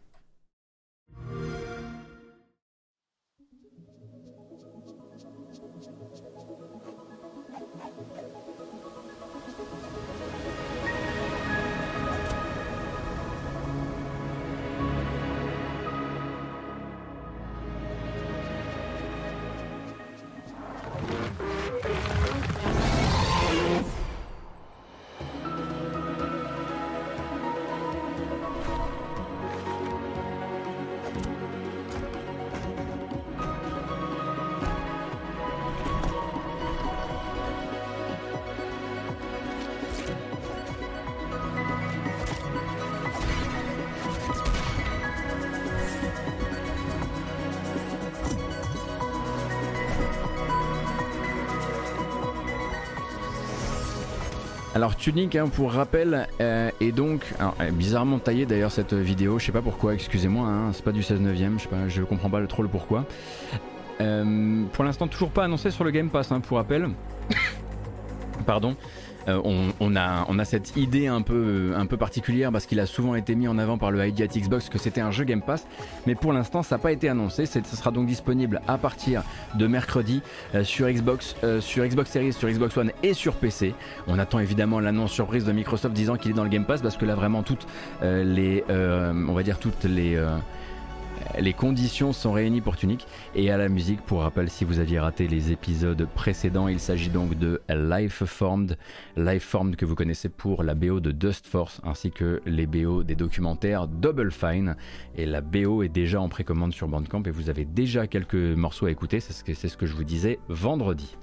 Alors Tunic, hein, pour rappel, euh, est donc alors, bizarrement taillé d'ailleurs cette vidéo. Je sais pas pourquoi, excusez-moi, hein, c'est pas du 16 neuvième, je sais pas, je comprends pas trop le pourquoi. Euh, pour l'instant, toujours pas annoncé sur le Game Pass, hein, pour rappel. Pardon. Euh, on, a, cette idée un peu, particulière parce qu'il a souvent été mis en avant par le ID at Xbox que c'était un jeu Game Pass, mais pour l'instant ça n'a pas été annoncé. Ce sera donc disponible à partir de mercredi euh, sur Xbox, euh, sur Xbox Series, sur Xbox One et sur PC. On attend évidemment l'annonce surprise de Microsoft disant qu'il est dans le Game Pass parce que là vraiment toutes les, on va dire toutes les les conditions sont réunies pour Tunic. Et à la musique, pour rappel, si vous aviez raté les épisodes précédents, il s'agit donc de Life Formed. Life Formed que vous connaissez pour la BO de Dust Force ainsi que les BO des documentaires Double Fine. Et la BO est déjà en précommande sur Bandcamp et vous avez déjà quelques morceaux à écouter. C'est ce que, je vous disais vendredi.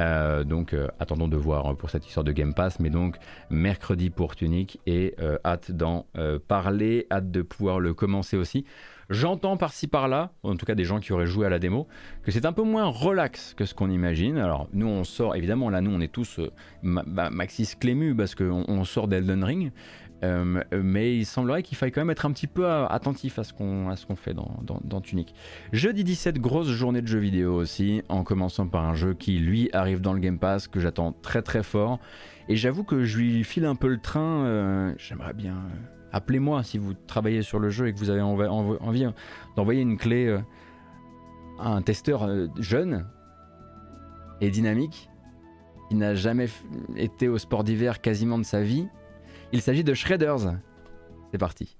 Euh, donc euh, attendons de voir hein, pour cette histoire de Game Pass, mais donc mercredi pour Tunic et euh, hâte d'en parler, hâte de pouvoir le commencer aussi. J'entends par-ci par-là, en tout cas des gens qui auraient joué à la démo, que c'est un peu moins relax que ce qu'on imagine. Alors nous on sort, évidemment là nous on est tous bah, Maxis Clému parce qu'on on sort d'Elden Ring, euh, mais il semblerait qu'il faille quand même être un petit peu attentif à ce qu'on fait dans, Tunic. Jeudi 17, grosse journée de jeux vidéo aussi, en commençant par un jeu qui lui arrive dans le Game Pass, que j'attends très très fort. Et j'avoue que je lui file un peu le train, euh, j'aimerais bien... Euh, appelez-moi si vous travaillez sur le jeu et que vous avez envie d'envoyer une clé à un testeur jeune et dynamique qui n'a jamais été au sport d'hiver quasiment de sa vie il s'agit de Shredders. C'est parti.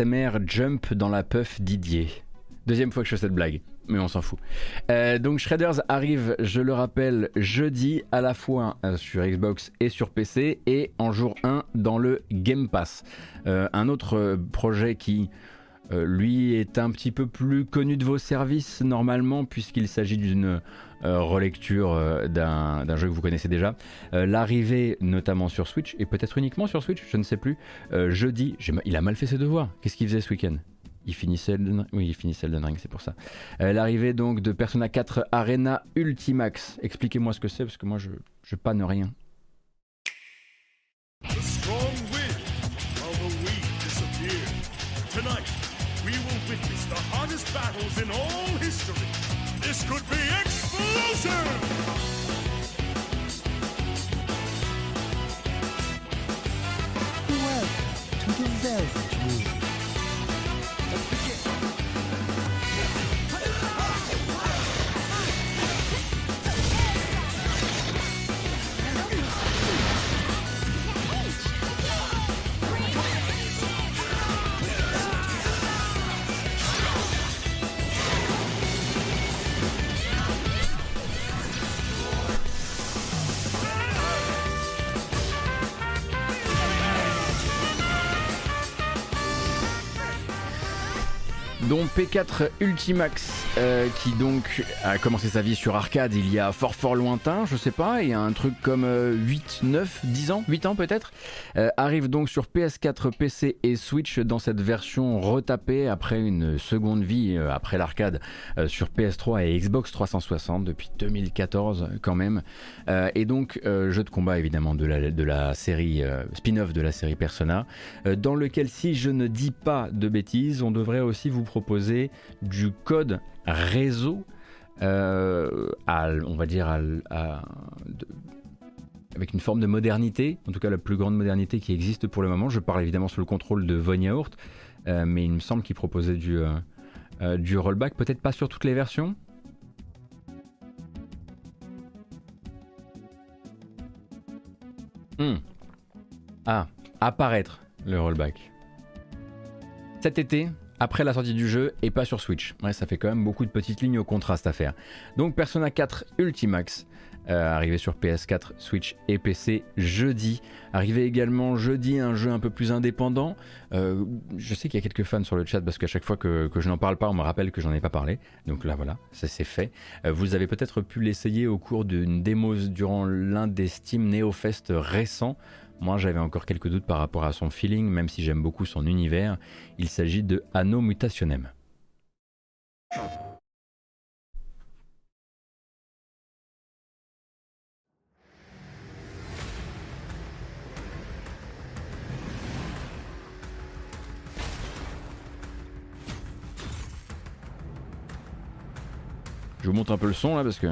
Euh, l'ASMR jump dans la puff Didier. Deuxième fois que je fais cette blague, mais on s'en fout. Euh, donc Shredders arrive, je le rappelle, jeudi à la fois euh, sur Xbox et sur PC et en jour 1 dans le Game Pass. un autre projet qui lui est un petit peu plus connu de vos services normalement puisqu'il s'agit d'une euh, relecture euh, d'un jeu que vous connaissez déjà. Euh, l'arrivée notamment sur Switch, et peut-être uniquement sur Switch, je ne sais plus, jeudi, il a mal fait ses devoirs. Qu'est-ce qu'il faisait ce week-end? Il finissait Elden... Oui, il finissait Elden Ring, c'est pour ça. L'arrivée donc de Persona 4 Arena Ultimax. Expliquez-moi ce que c'est, parce que moi je, je panne rien. Battles in all history. This could be explosive! Welcome to the Velvet dont P4 Ultimax euh, qui donc a commencé sa vie sur arcade il y a fort fort lointain, je sais pas, il y a un truc comme 8, 9, 10 ans, 8 ans peut-être, euh, arrive donc sur PS4, PC et Switch dans cette version retapée après une seconde vie, euh, après l'arcade, sur PS3 et Xbox 360 depuis 2014 quand même. et donc jeu de combat évidemment de la, de la série spin-off de la série Persona, dans lequel si je ne dis pas de bêtises, on devrait aussi vous proposer du code réseau, euh, on va dire, avec une forme de modernité, en tout cas la plus grande modernité qui existe pour le moment. Je parle évidemment sous le contrôle de Von Yaourt, euh, mais il me semble qu'il proposait du, euh, du rollback, peut-être pas sur toutes les versions. Hmm. Ah, apparaître le rollback. Cet été, après la sortie du jeu et pas sur Switch. Ouais, ça fait quand même beaucoup de petites lignes au contraste à faire. Donc Persona 4 Ultimax euh, arrivé sur PS4, Switch et PC jeudi. Arrivé également jeudi un jeu un peu plus indépendant. Euh, je sais qu'il y a quelques fans sur le chat parce qu'à chaque fois que, je n'en parle pas, on me rappelle que j'en ai pas parlé. Donc là voilà, c'est fait. Euh, vous avez peut-être pu l'essayer au cours d'une démo durant l'un des Steam NeoFest récents. Moi, j'avais encore quelques doutes par rapport à son feeling, même si j'aime beaucoup son univers. Il s'agit de Anno Mutationem. Je vous montre un peu le son là parce que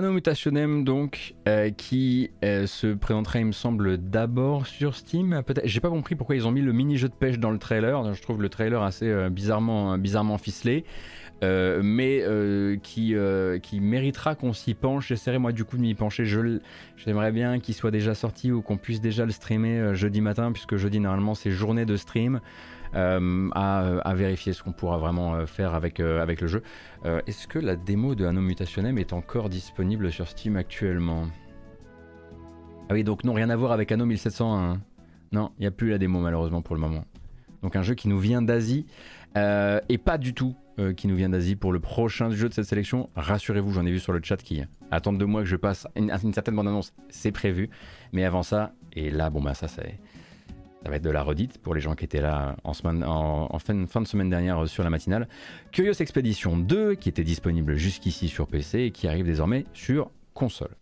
Anno Mutationem donc euh, qui euh, se présentera il me semble d'abord sur Steam. Peut-être j'ai pas compris pourquoi ils ont mis le mini jeu de pêche dans le trailer. Je trouve le trailer assez euh, bizarrement bizarrement ficelé. Mais qui, qui méritera qu'on s'y penche. J'essaierai moi du coup de m'y pencher. J'aimerais bien qu'il soit déjà sorti ou qu'on puisse déjà le streamer jeudi matin puisque jeudi normalement c'est journée de stream euh, à, vérifier ce qu'on pourra vraiment euh, faire avec, euh, avec le jeu. Est-ce que la démo de Anno Mutationem est encore disponible sur Steam actuellement? Ah oui, donc non, rien à voir avec Anno 1701. Non, il n'y a plus la démo malheureusement pour le moment. Donc un jeu qui nous vient d'Asie et pas du tout qui nous vient d'Asie pour le prochain jeu de cette sélection. Rassurez-vous, j'en ai vu sur le chat qui attendent de moi que je passe une, une certaine bande-annonce, c'est prévu. Mais avant ça, et là, bon bah ça c'est ça va être de la redite pour les gens qui étaient là en, fin, fin, de semaine dernière sur la matinale. Curious Expedition 2, qui était disponible jusqu'ici sur PC et qui arrive désormais sur console.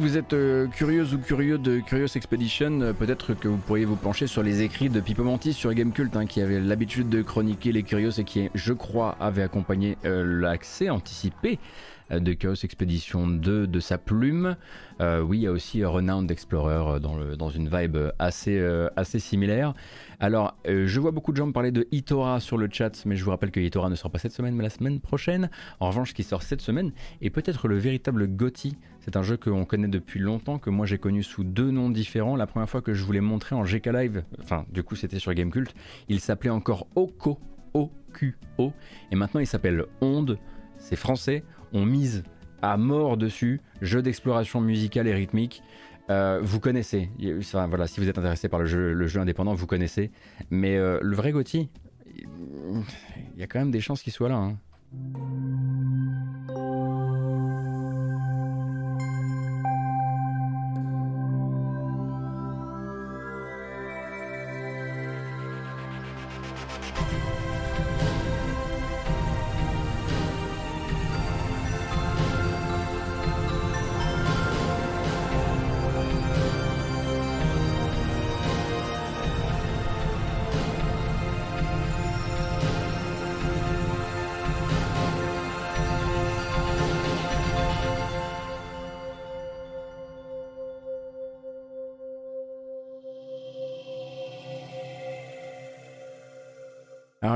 Vous êtes euh, curieuse ou curieux de Curious Expedition, euh, peut-être que vous pourriez vous pencher sur les écrits de Pipo Mantis sur Gamecult, hein, qui avait l'habitude de chroniquer les Curious et qui, je crois, avait accompagné euh, l'accès anticipé de Chaos Expedition 2 de sa plume. oui, il y a aussi Renowned Explorer dans, le, dans une vibe assez, similaire. Alors, je vois beaucoup de gens me parler de Itora sur le chat, mais je vous rappelle que Itora ne sort pas cette semaine, mais la semaine prochaine. En revanche, qui sort cette semaine est peut-être le véritable GOTY c'est un jeu qu'on connaît depuis longtemps, que moi j'ai connu sous deux noms différents. La première fois que je voulais montrer en GK Live, enfin du coup c'était sur Gamecult, il s'appelait encore Oko, O-Q-O, et maintenant il s'appelle Onde, c'est français, on mise à mort dessus, jeu d'exploration musicale et rythmique. Euh, vous connaissez, voilà, si vous êtes intéressé par le jeu, le jeu indépendant, vous connaissez. Mais euh, le vrai Gotti, il y a quand même des chances qu'il soit là. Hein.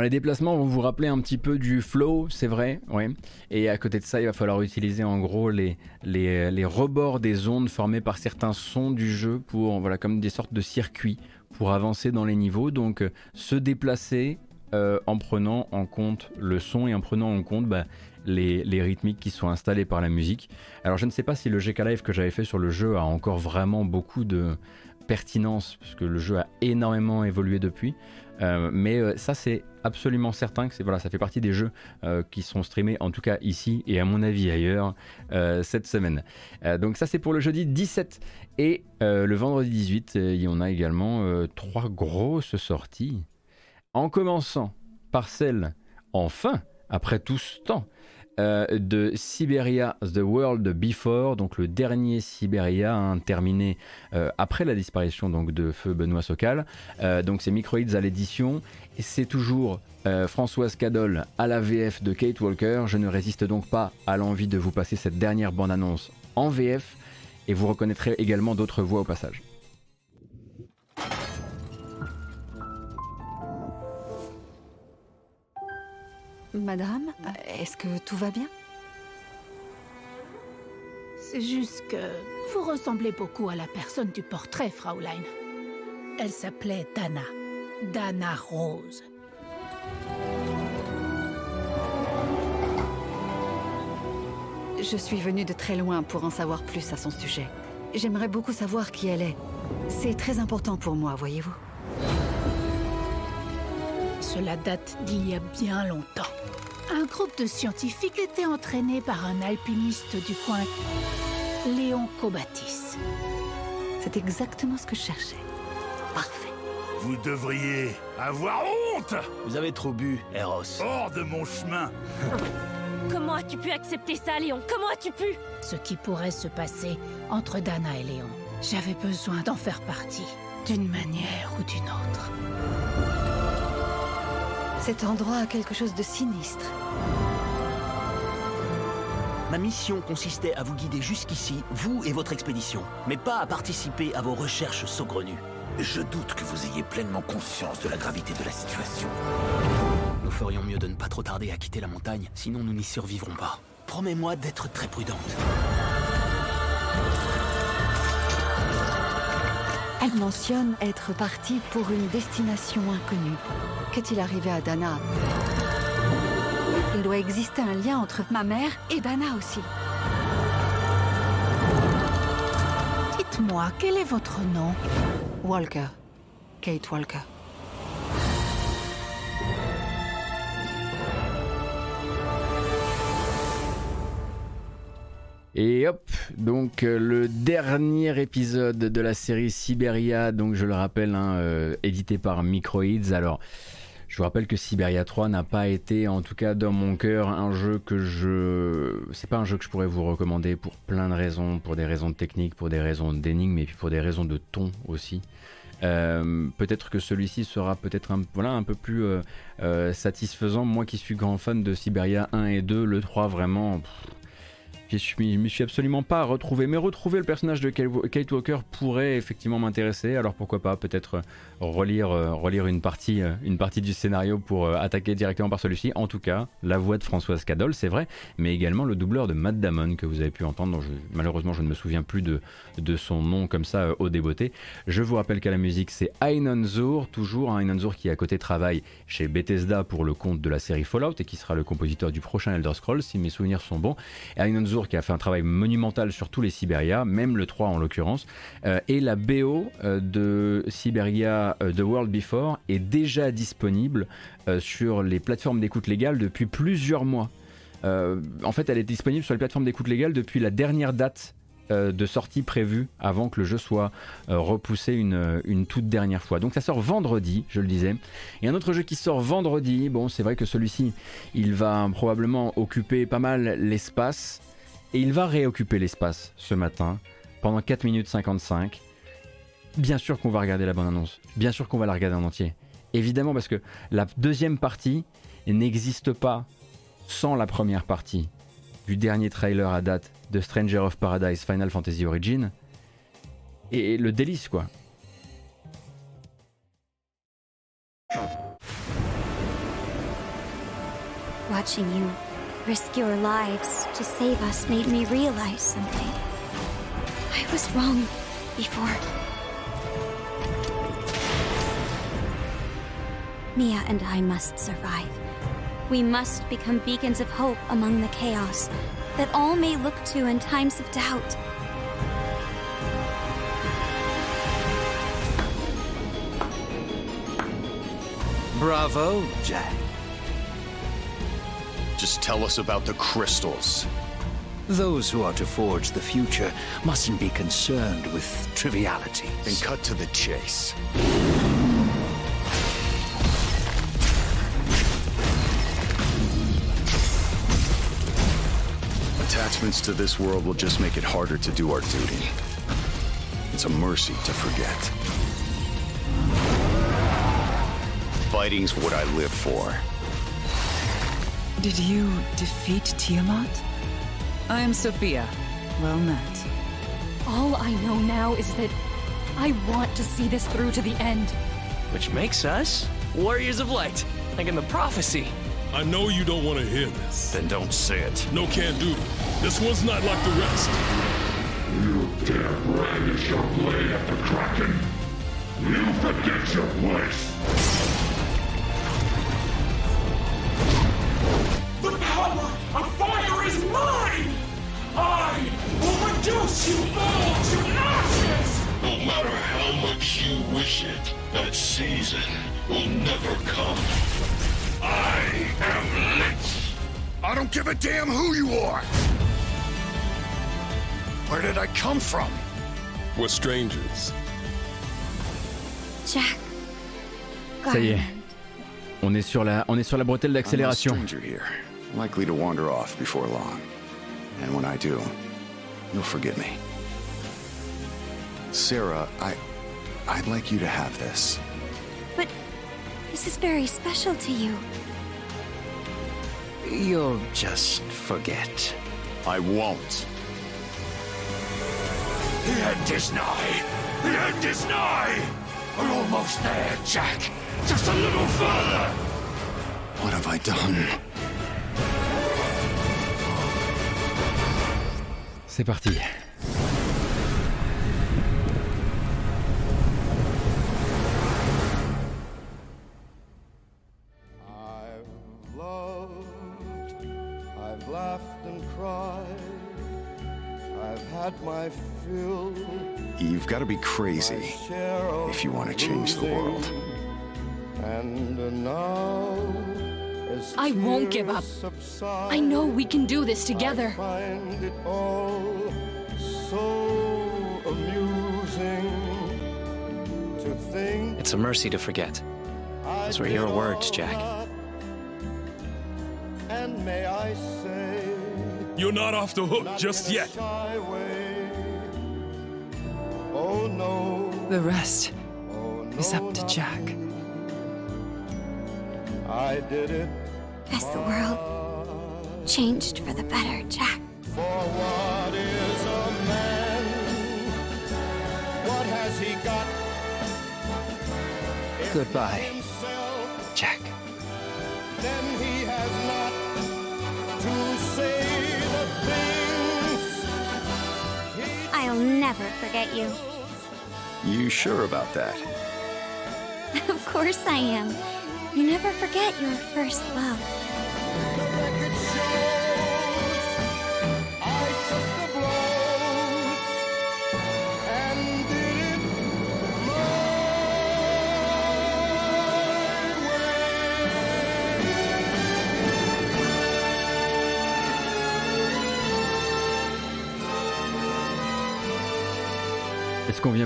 Les déplacements vont vous rappeler un petit peu du flow, c'est vrai, ouais. Et à côté de ça, il va falloir utiliser en gros les, les, les rebords des ondes formées par certains sons du jeu pour, voilà, comme des sortes de circuits pour avancer dans les niveaux. Donc euh, se déplacer euh, en prenant en compte le son et en prenant en compte bah, les, les, rythmiques qui sont installés par la musique. Alors je ne sais pas si le GK Live que j'avais fait sur le jeu a encore vraiment beaucoup de pertinence, puisque le jeu a énormément évolué depuis. Euh, mais ça, c'est absolument certain que voilà, ça fait partie des jeux euh, qui sont streamés, en tout cas ici et à mon avis ailleurs, cette semaine. donc ça, c'est pour le jeudi 17 et le vendredi 18, il y en a également trois grosses sorties. En commençant par celle, enfin, après tout ce temps, euh, de Siberia The World Before, donc le dernier Siberia hein, terminé euh, après la disparition donc, de Feu Benoît Socal. Euh, donc c'est Microids à l'édition c'est toujours Françoise Cadol à la VF de Kate Walker. Je ne résiste donc pas à l'envie de vous passer cette dernière bande-annonce en VF et vous reconnaîtrez également d'autres voix au passage. Madame, est-ce que tout va bien? C'est juste que vous ressemblez beaucoup à la personne du portrait, Fraulein. Elle s'appelait Dana. Dana Rose. Je suis venue de très loin pour en savoir plus à son sujet. J'aimerais beaucoup savoir qui elle est. C'est très important pour moi, voyez-vous. Cela date d'il y a bien longtemps. Un groupe de scientifiques était entraîné par un alpiniste du coin, Léon Cobatis. C'est exactement ce que je cherchais. Parfait. Vous devriez avoir honte Vous avez trop bu, Eros. Hors de mon chemin Comment as-tu pu accepter ça, Léon? Comment as-tu pu? Ce qui pourrait se passer entre Dana et Léon. J'avais besoin d'en faire partie, d'une manière ou d'une autre. Cet endroit a quelque chose de sinistre. Ma mission consistait à vous guider jusqu'ici, vous et votre expédition, mais pas à participer à vos recherches saugrenues. Je doute que vous ayez pleinement conscience de la gravité de la situation. Nous ferions mieux de ne pas trop tarder à quitter la montagne, sinon nous n'y survivrons pas. Promets-moi d'être très prudente. Elle mentionne être partie pour une destination inconnue. Qu'est-il arrivé à Dana? Il doit exister un lien entre ma mère et Dana aussi. Dites-moi, quel est votre nom? Walker. Kate Walker. Et hop, donc euh, le dernier épisode de la série Siberia, donc je le rappelle, hein, euh, édité par Microids. Alors, je vous rappelle que Siberia 3 n'a pas été, en tout cas dans mon cœur, un jeu que je. C'est pas un jeu que je pourrais vous recommander pour plein de raisons, pour des raisons techniques, pour des raisons d'énigmes, et puis pour des raisons de ton aussi. Euh, peut-être que celui-ci sera peut-être un, peu plus satisfaisant. Moi qui suis grand fan de Siberia 1 et 2, le 3 vraiment je ne me suis absolument pas retrouvé. Mais retrouver le personnage de Kate Walker pourrait effectivement m'intéresser. Alors pourquoi pas peut-être relire, euh, relire une, partie, euh, une partie du scénario pour attaquer directement par celui-ci. En tout cas, la voix de Françoise Cadol, c'est vrai, mais également le doubleur de Matt Damon que vous avez pu entendre. malheureusement, je ne me souviens plus de, de son nom comme ça au débeauté. Je vous rappelle qu'à la musique, c'est Ainon Zur, toujours Ainon Zur qui à côté travaille chez Bethesda pour le compte de la série Fallout et qui sera le compositeur du prochain Elder Scrolls, si mes souvenirs sont bons. Ainon Zur qui a fait un travail monumental sur tous les Siberia, même le 3 en l'occurrence. Euh, et la BO euh, de Siberia euh, The World Before est déjà disponible sur les plateformes d'écoute légale depuis plusieurs mois. en fait, elle est disponible sur les plateformes d'écoute légale depuis la dernière date de sortie prévue avant que le jeu soit repoussé une, une, toute dernière fois. Donc ça sort vendredi, je le disais. Et un autre jeu qui sort vendredi, bon c'est vrai que celui-ci, il va probablement occuper pas mal l'espace. Et il va réoccuper l'espace ce matin pendant 4 minutes 55. Bien sûr qu'on va regarder la bonne annonce. Bien sûr qu'on va la regarder en entier. Évidemment parce que la deuxième partie n'existe pas sans la première partie du dernier trailer à date de Stranger of Paradise Final Fantasy Origin. Et le délice quoi. Watching you risk your lives to save us made me realize something. I was wrong before. Mia and I must survive. We must become beacons of hope among the chaos that all may look to in times of doubt. Bravo, Jack. Just tell us about the crystals. Those who are to forge the future mustn't be concerned with triviality. Then cut to the chase. Attachments to this world will just make it harder to do our duty. It's a mercy to forget. Fighting's what I live for. Did you defeat Tiamat? I am Sophia. Well met. All I know now is that I want to see this through to the end. Which makes us warriors of light, like in the prophecy. I know you don't want to hear this. Then don't say it. No can do. This one's not like the rest. You dare brandish your blade at the Kraken. You forget your place. The power of fire is mine! I will reduce you all to ashes! No matter how much you wish it, that season will never come. I am Lich. I don't give a damn who you are! Where did I come from? We're strangers. Jack. Ça y est. On est sur la, on est sur la bretelle I'm a d'accélération. stranger here, likely to wander off before long. And when I do, you'll forgive me. Sarah, I... I'd like you to have this. But this is very special to you. You'll just forget. I won't. The end is nigh. The end is nigh. We're almost there, Jack. Just a little further. What have I done? C'est parti. You've got to be crazy if you want to change the world. And now, I won't give up. I know we can do this together. find it all so amusing to think It's a mercy to forget. Those were your words, Jack. and may I say You're not off the hook just yet. The rest is up to Jack. I did it As the world changed for the better, Jack. for what is a man? What has he got? Goodbye, Jack. Then he has not to say the things I'll never forget you. You sure about that? Of course I am. You never forget your first love.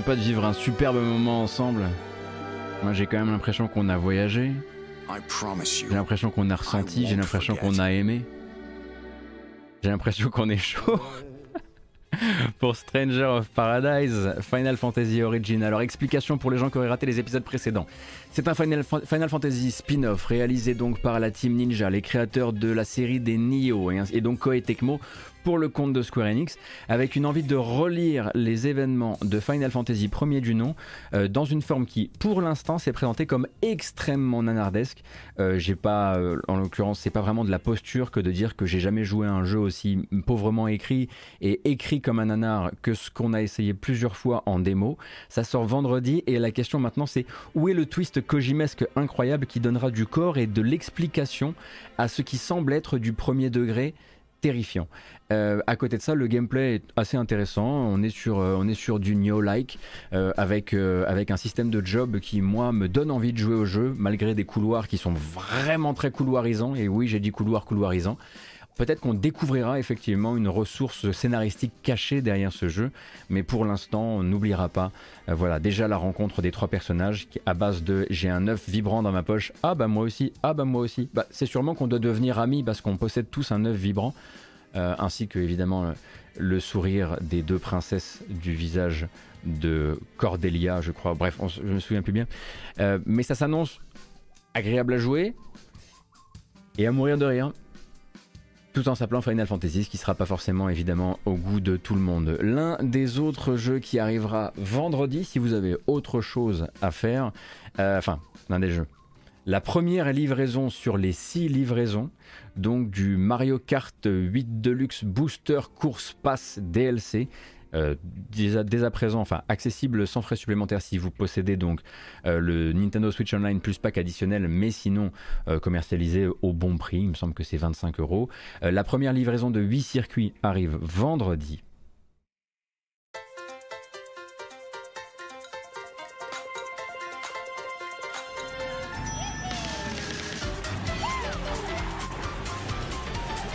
Pas de vivre un superbe moment ensemble Moi j'ai quand même l'impression qu'on a voyagé, j'ai l'impression qu'on a ressenti, j'ai l'impression qu'on a aimé. J'ai l'impression qu'on est chaud pour Stranger of Paradise Final Fantasy Origin. Alors explication pour les gens qui auraient raté les épisodes précédents. C'est un Final, Fa- Final Fantasy spin-off réalisé donc par la team Ninja, les créateurs de la série des Nioh et, et donc Koei Tecmo pour le compte de Square Enix, avec une envie de relire les événements de Final Fantasy premier du nom, euh, dans une forme qui, pour l'instant, s'est présentée comme extrêmement nanardesque. Euh, j'ai pas, euh, en l'occurrence, c'est pas vraiment de la posture que de dire que j'ai jamais joué un jeu aussi pauvrement écrit et écrit comme un nanar que ce qu'on a essayé plusieurs fois en démo. Ça sort vendredi et la question maintenant c'est où est le twist kojimesque incroyable qui donnera du corps et de l'explication à ce qui semble être du premier degré terrifiant. Euh, à côté de ça, le gameplay est assez intéressant. On est sur, euh, on est sur du Neo-like euh, avec, avec un système de job qui, moi, me donne envie de jouer au jeu, malgré des couloirs qui sont vraiment très couloirisants. Et oui, j'ai dit couloir couloirisant. Peut-être qu'on découvrira effectivement une ressource scénaristique cachée derrière ce jeu, mais pour l'instant, on n'oubliera pas. voilà, déjà la rencontre des trois personnages qui, à base de j'ai un œuf vibrant dans ma poche. Ah bah moi aussi. Ah bah moi aussi. Bah, c'est sûrement qu'on doit devenir amis parce qu'on possède tous un œuf vibrant. Euh, ainsi que évidemment le sourire des deux princesses du visage de Cordelia, je crois. Bref, je me souviens plus bien. Euh, mais ça s'annonce agréable à jouer et à mourir de rire. Tout en s'appelant Final Fantasy, ce qui sera pas forcément évidemment au goût de tout le monde. L'un des autres jeux qui arrivera vendredi, si vous avez autre chose à faire, euh, enfin, l'un des jeux. La première livraison sur les six livraisons donc du Mario Kart 8 Deluxe Booster Course Pass DLC. Euh, dès, à, présent, enfin accessible sans frais supplémentaires si vous possédez donc euh, le Nintendo Switch Online plus pack additionnel, mais sinon euh, commercialisé au bon prix. Il me semble que c'est 25 euros. la première livraison de 8 circuits arrive vendredi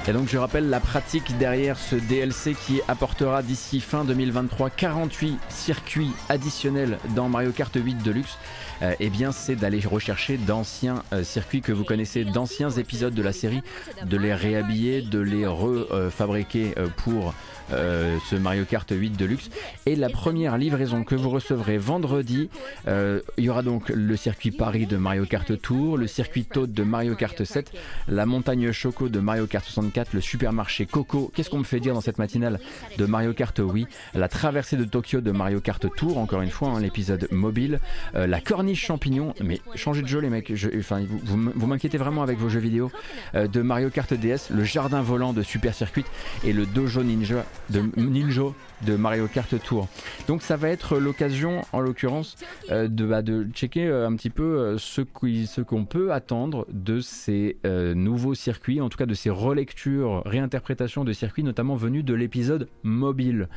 Et donc je rappelle la pratique derrière ce DLC qui apportera d'ici fin 2023 48 circuits additionnels dans Mario Kart 8 Deluxe. Euh, eh bien c'est d'aller rechercher d'anciens euh, circuits que vous connaissez, d'anciens épisodes de la série, de les réhabiller, de les refabriquer euh, pour euh, ce Mario Kart 8 Deluxe. Et la première livraison que vous recevrez vendredi, il y aura donc le circuit Paris de Mario Kart Tour, le circuit Toad de Mario Kart 7, la montagne Choco de Mario Kart 64, le supermarché Coco, qu'est-ce qu'on me fait dire dans cette matinale de Mario Kart? Wii, la traversée de Tokyo de Mario Kart Tour, encore une fois, hein, l'épisode mobile, la corniche champignon, mais changez de jeu les mecs, enfin, vous, vous, m'inquiétez vraiment avec vos jeux vidéo, de Mario Kart DS, le jardin volant de Super Circuit et le dojo ninja de Ninjo de Mario Kart Tour. Donc ça va être l'occasion, en l'occurrence, euh, de, bah, de checker euh, un petit peu euh, ce qu'on peut attendre de ces nouveaux circuits, en tout cas de ces relectures, réinterprétations de circuits, notamment venus de l'épisode mobile,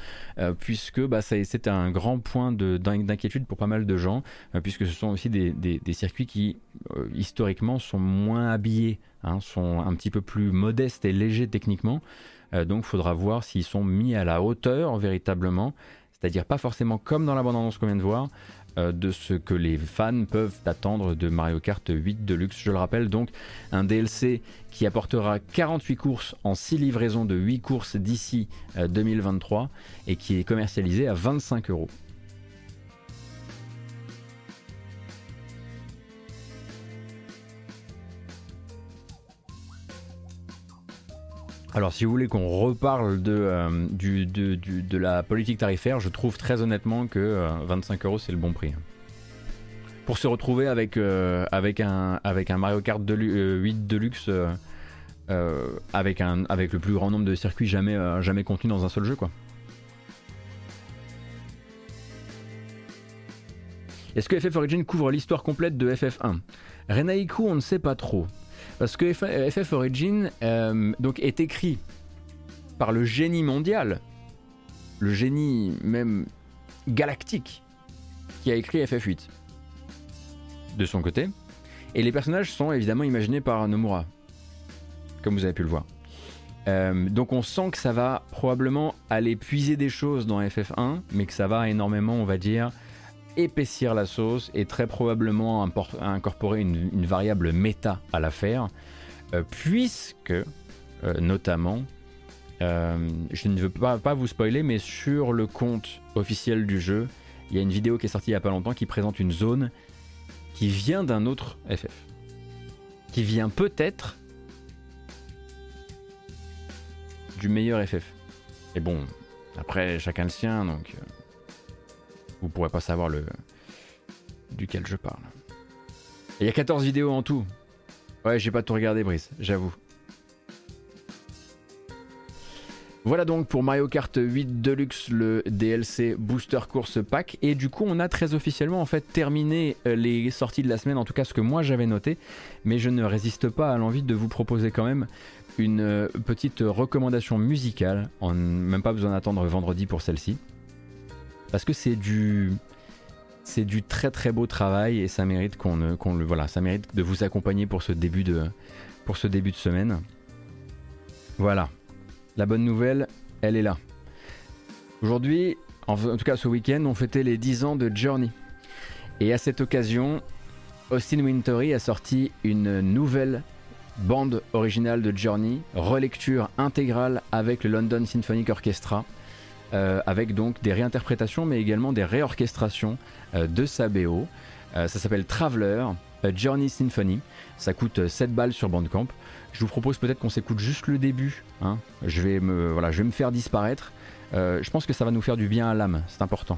puisque bah, c'est un grand point d'inquiétude pour pas mal de gens, puisque ce sont aussi des, circuits qui, historiquement, sont moins habillés, hein, sont un petit peu plus modestes et légers techniquement. Euh, donc il faudra voir s'ils sont mis à la hauteur véritablement, c'est-à-dire pas forcément comme dans la bande-annonce qu'on vient de voir, euh, de ce que les fans peuvent attendre de Mario Kart 8 Deluxe. Je le rappelle donc, un DLC qui apportera 48 courses en 6 livraisons de 8 courses d'ici 2023 euh, et qui est commercialisé à 25 euros. Alors, si vous voulez qu'on reparle de, euh, du, de, la politique tarifaire, je trouve très honnêtement que 25 euh, euros c'est le bon prix. Pour se retrouver avec, euh, avec, un, avec un Mario Kart 8 Deluxe avec, un, avec le plus grand nombre de circuits jamais, jamais contenus dans un seul jeu, quoi. Est-ce que FF Origin couvre l'histoire complète de FF1 Renaiku, on ne sait pas trop. Parce que FF Origin euh, donc est écrit par le génie mondial, le génie même galactique, qui a écrit FF8 de son côté. Et les personnages sont évidemment imaginés par Nomura, comme vous avez pu le voir. Euh, donc on sent que ça va probablement aller puiser des choses dans FF1, mais que ça va énormément, on va dire, épaissir la sauce et très probablement incorporer une, variable méta à l'affaire, euh, puisque euh, notamment, euh, je ne veux pas, pas, vous spoiler, mais sur le compte officiel du jeu, il y a une vidéo qui est sortie il n'y a pas longtemps qui présente une zone qui vient d'un autre FF, qui vient peut-être du meilleur FF. Et bon, après, chacun le sien, donc vous pourrez pas savoir le duquel je parle. Il y a 14 vidéos en tout. Ouais, j'ai pas tout regardé, Brice, j'avoue. Voilà donc pour Mario Kart 8 Deluxe le DLC Booster Course Pack et du coup on a très officiellement en fait terminé euh, les sorties de la semaine en tout cas ce que moi j'avais noté mais je ne résiste pas à l'envie de vous proposer quand même une euh, petite recommandation musicale en même pas besoin d'attendre vendredi pour celle-ci parce que c'est du c'est du très très beau travail et ça mérite qu'on le voilà ça mérite de vous accompagner pour ce début de pour ce début de semaine voilà la bonne nouvelle, elle est là. Aujourd'hui, en, tout cas ce week-end, on fêtait les 10 ans de Journey. Et à cette occasion, Austin Wintory a sorti une nouvelle bande originale de Journey, relecture intégrale avec le London Symphonic Orchestra, avec donc des réinterprétations mais également des réorchestrations euh, de sa BO. Euh, ça s'appelle Traveler, Journey Symphony. Ça coûte 7 balles sur Bandcamp. Je vous propose peut-être qu'on s'écoute juste le début. Hein. Je, vais me, voilà, je vais me faire disparaître. Euh, je pense que ça va nous faire du bien à l'âme, c'est important.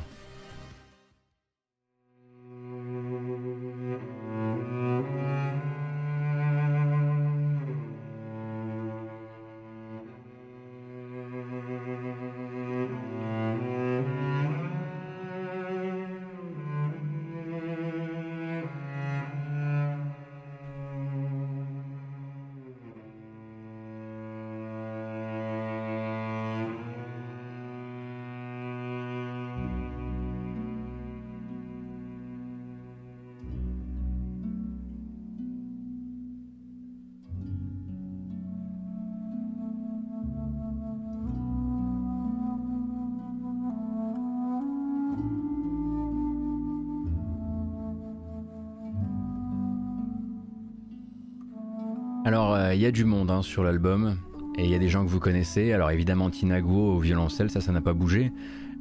Y a du monde hein, sur l'album. Et il y a des gens que vous connaissez. Alors évidemment, Tinago au violoncelle, ça, ça n'a pas bougé.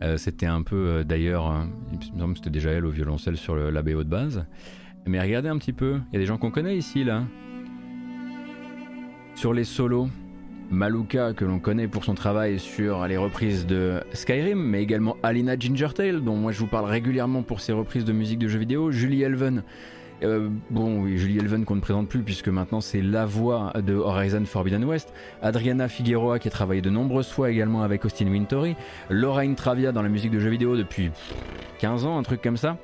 Euh, c'était un peu, euh, d'ailleurs, euh, il me semble que c'était déjà elle au violoncelle sur le, de base. Mais regardez un petit peu, il y a des gens qu'on connaît ici, là. Sur les solos, Maluka, que l'on connaît pour son travail sur les reprises de Skyrim, mais également Alina Gingertail, dont moi je vous parle régulièrement pour ses reprises de musique de jeux vidéo, Julie Elven, euh, bon, oui, Julie Elven qu'on ne présente plus puisque maintenant c'est la voix de Horizon Forbidden West. Adriana Figueroa qui a travaillé de nombreuses fois également avec Austin Wintory. Lorraine Travia dans la musique de jeux vidéo depuis 15 ans, un truc comme ça.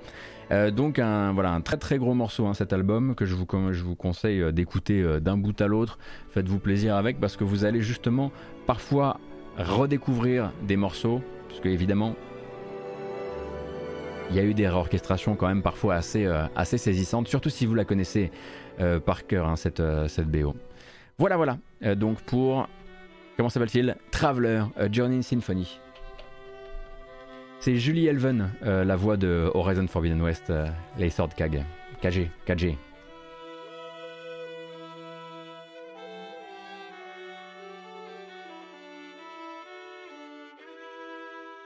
Euh, donc un, voilà, un très très gros morceau hein, cet album que je vous, je vous conseille euh, d'écouter d'un bout à l'autre. Faites-vous plaisir avec parce que vous allez justement parfois redécouvrir des morceaux. Parce que évidemment il y a eu des réorchestrations quand même parfois assez, euh, assez saisissantes, surtout si vous la connaissez euh, par cœur, hein, cette, euh, cette BO. Voilà, voilà, donc pour, comment s'appelle-t-il? Traveler, Journey in Symphony. C'est Julie Elven, la voix de Horizon Forbidden West, les Sword KG, KG, KG.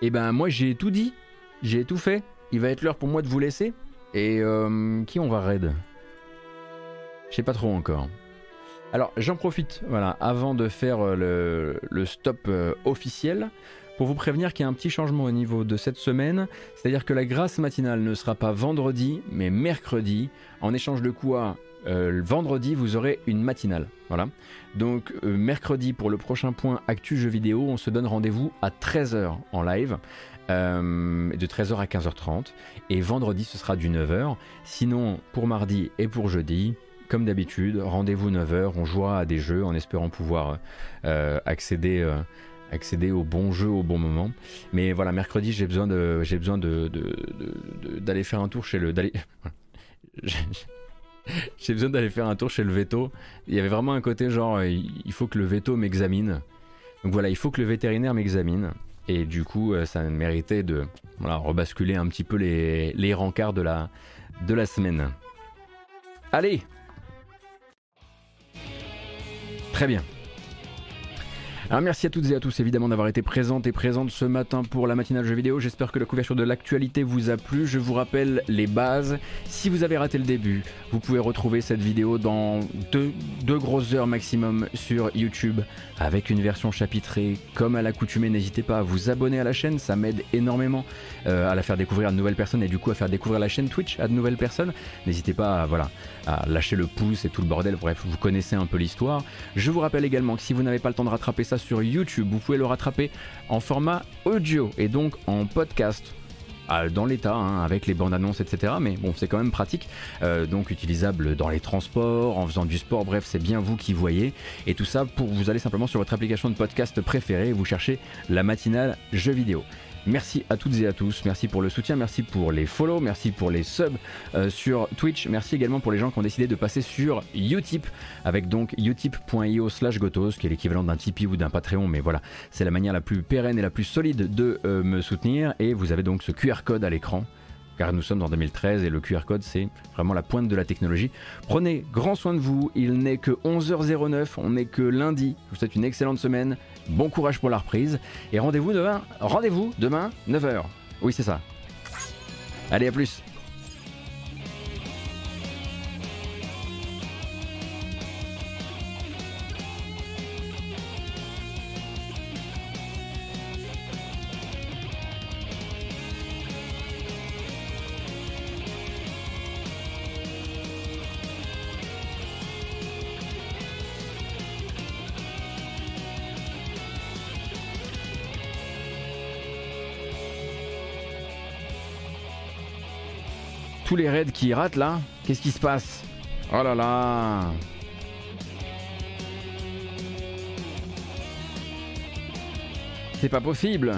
Et ben moi j'ai tout dit, j'ai tout fait il va être l'heure pour moi de vous laisser. Et euh, qui on va raid? Je sais pas trop encore. Alors j'en profite, voilà, avant de faire euh, le, stop euh, officiel, pour vous prévenir qu'il y a un petit changement au niveau de cette semaine. C'est-à-dire que la grâce matinale ne sera pas vendredi, mais mercredi. En échange de quoi vendredi, vous aurez une matinale. Voilà. Donc, mercredi, pour le prochain point Actu Jeux vidéo, on se donne rendez-vous à 13h en live. Euh, de 13h à 15h30. Et vendredi, ce sera du 9h. Sinon, pour mardi et pour jeudi, comme d'habitude, rendez-vous 9h. On jouera à des jeux en espérant pouvoir euh, accéder. Euh, accéder au bon jeu au bon moment. Mais voilà, mercredi, j'ai besoin de, j'ai besoin de, d'aller faire un tour chez le, d'aller, j'ai besoin d'aller faire un tour chez le veto. Il y avait vraiment un côté genre, il faut que le veto m'examine. Donc voilà, il faut que le vétérinaire m'examine. Et du coup, euh, ça méritait de rebasculer un petit peu les, les rencarts de la, de la semaine. Allez Très bien. Alors merci à toutes et à tous évidemment d'avoir été présentes et présentes ce matin pour la matinale jeux vidéo. J'espère que la couverture de l'actualité vous a plu. Je vous rappelle les bases. Si vous avez raté le début, vous pouvez retrouver cette vidéo dans deux, grosses heures maximum sur YouTube avec une version chapitrée comme à l'accoutumée. N'hésitez pas à vous abonner à la chaîne, ça m'aide énormément euh, à la faire découvrir à de nouvelles personnes et du coup à faire découvrir la chaîne Twitch à de nouvelles personnes. N'hésitez pas voilà, à lâcher le pouce et tout le bordel. Bref, vous connaissez un peu l'histoire. Je vous rappelle également que si vous n'avez pas le temps de rattraper ça sur YouTube, vous pouvez le rattraper en format audio et donc en podcast ah, dans l'état, hein, avec les bandes annonces, etc. Mais bon, c'est quand même pratique, euh, donc utilisable dans les transports, en faisant du sport, bref, c'est bien vous qui voyez. Et tout ça pour vous allez simplement sur votre application de podcast préférée vous cherchez la matinale jeux vidéo. Merci à toutes et à tous, merci pour le soutien, merci pour les follow, merci pour les subs euh, sur Twitch, merci également pour les gens qui ont décidé de passer sur Utip avec donc utip.io slash gotos qui est l'équivalent d'un Tipeee ou d'un Patreon mais voilà. C'est la manière la plus pérenne et la plus solide de euh, me soutenir. Et vous avez donc ce QR code à l'écran car nous sommes en 2013 et le QR code c'est vraiment la pointe de la technologie. Prenez grand soin de vous, il n'est que 11h09, on n'est que lundi, je vous souhaite une excellente semaine, bon courage pour la reprise et rendez-vous demain, rendez-vous demain 9h. Oui c'est ça. Allez à plus les raids qui ratent là, qu'est-ce qui se passe? Oh là là. C'est pas possible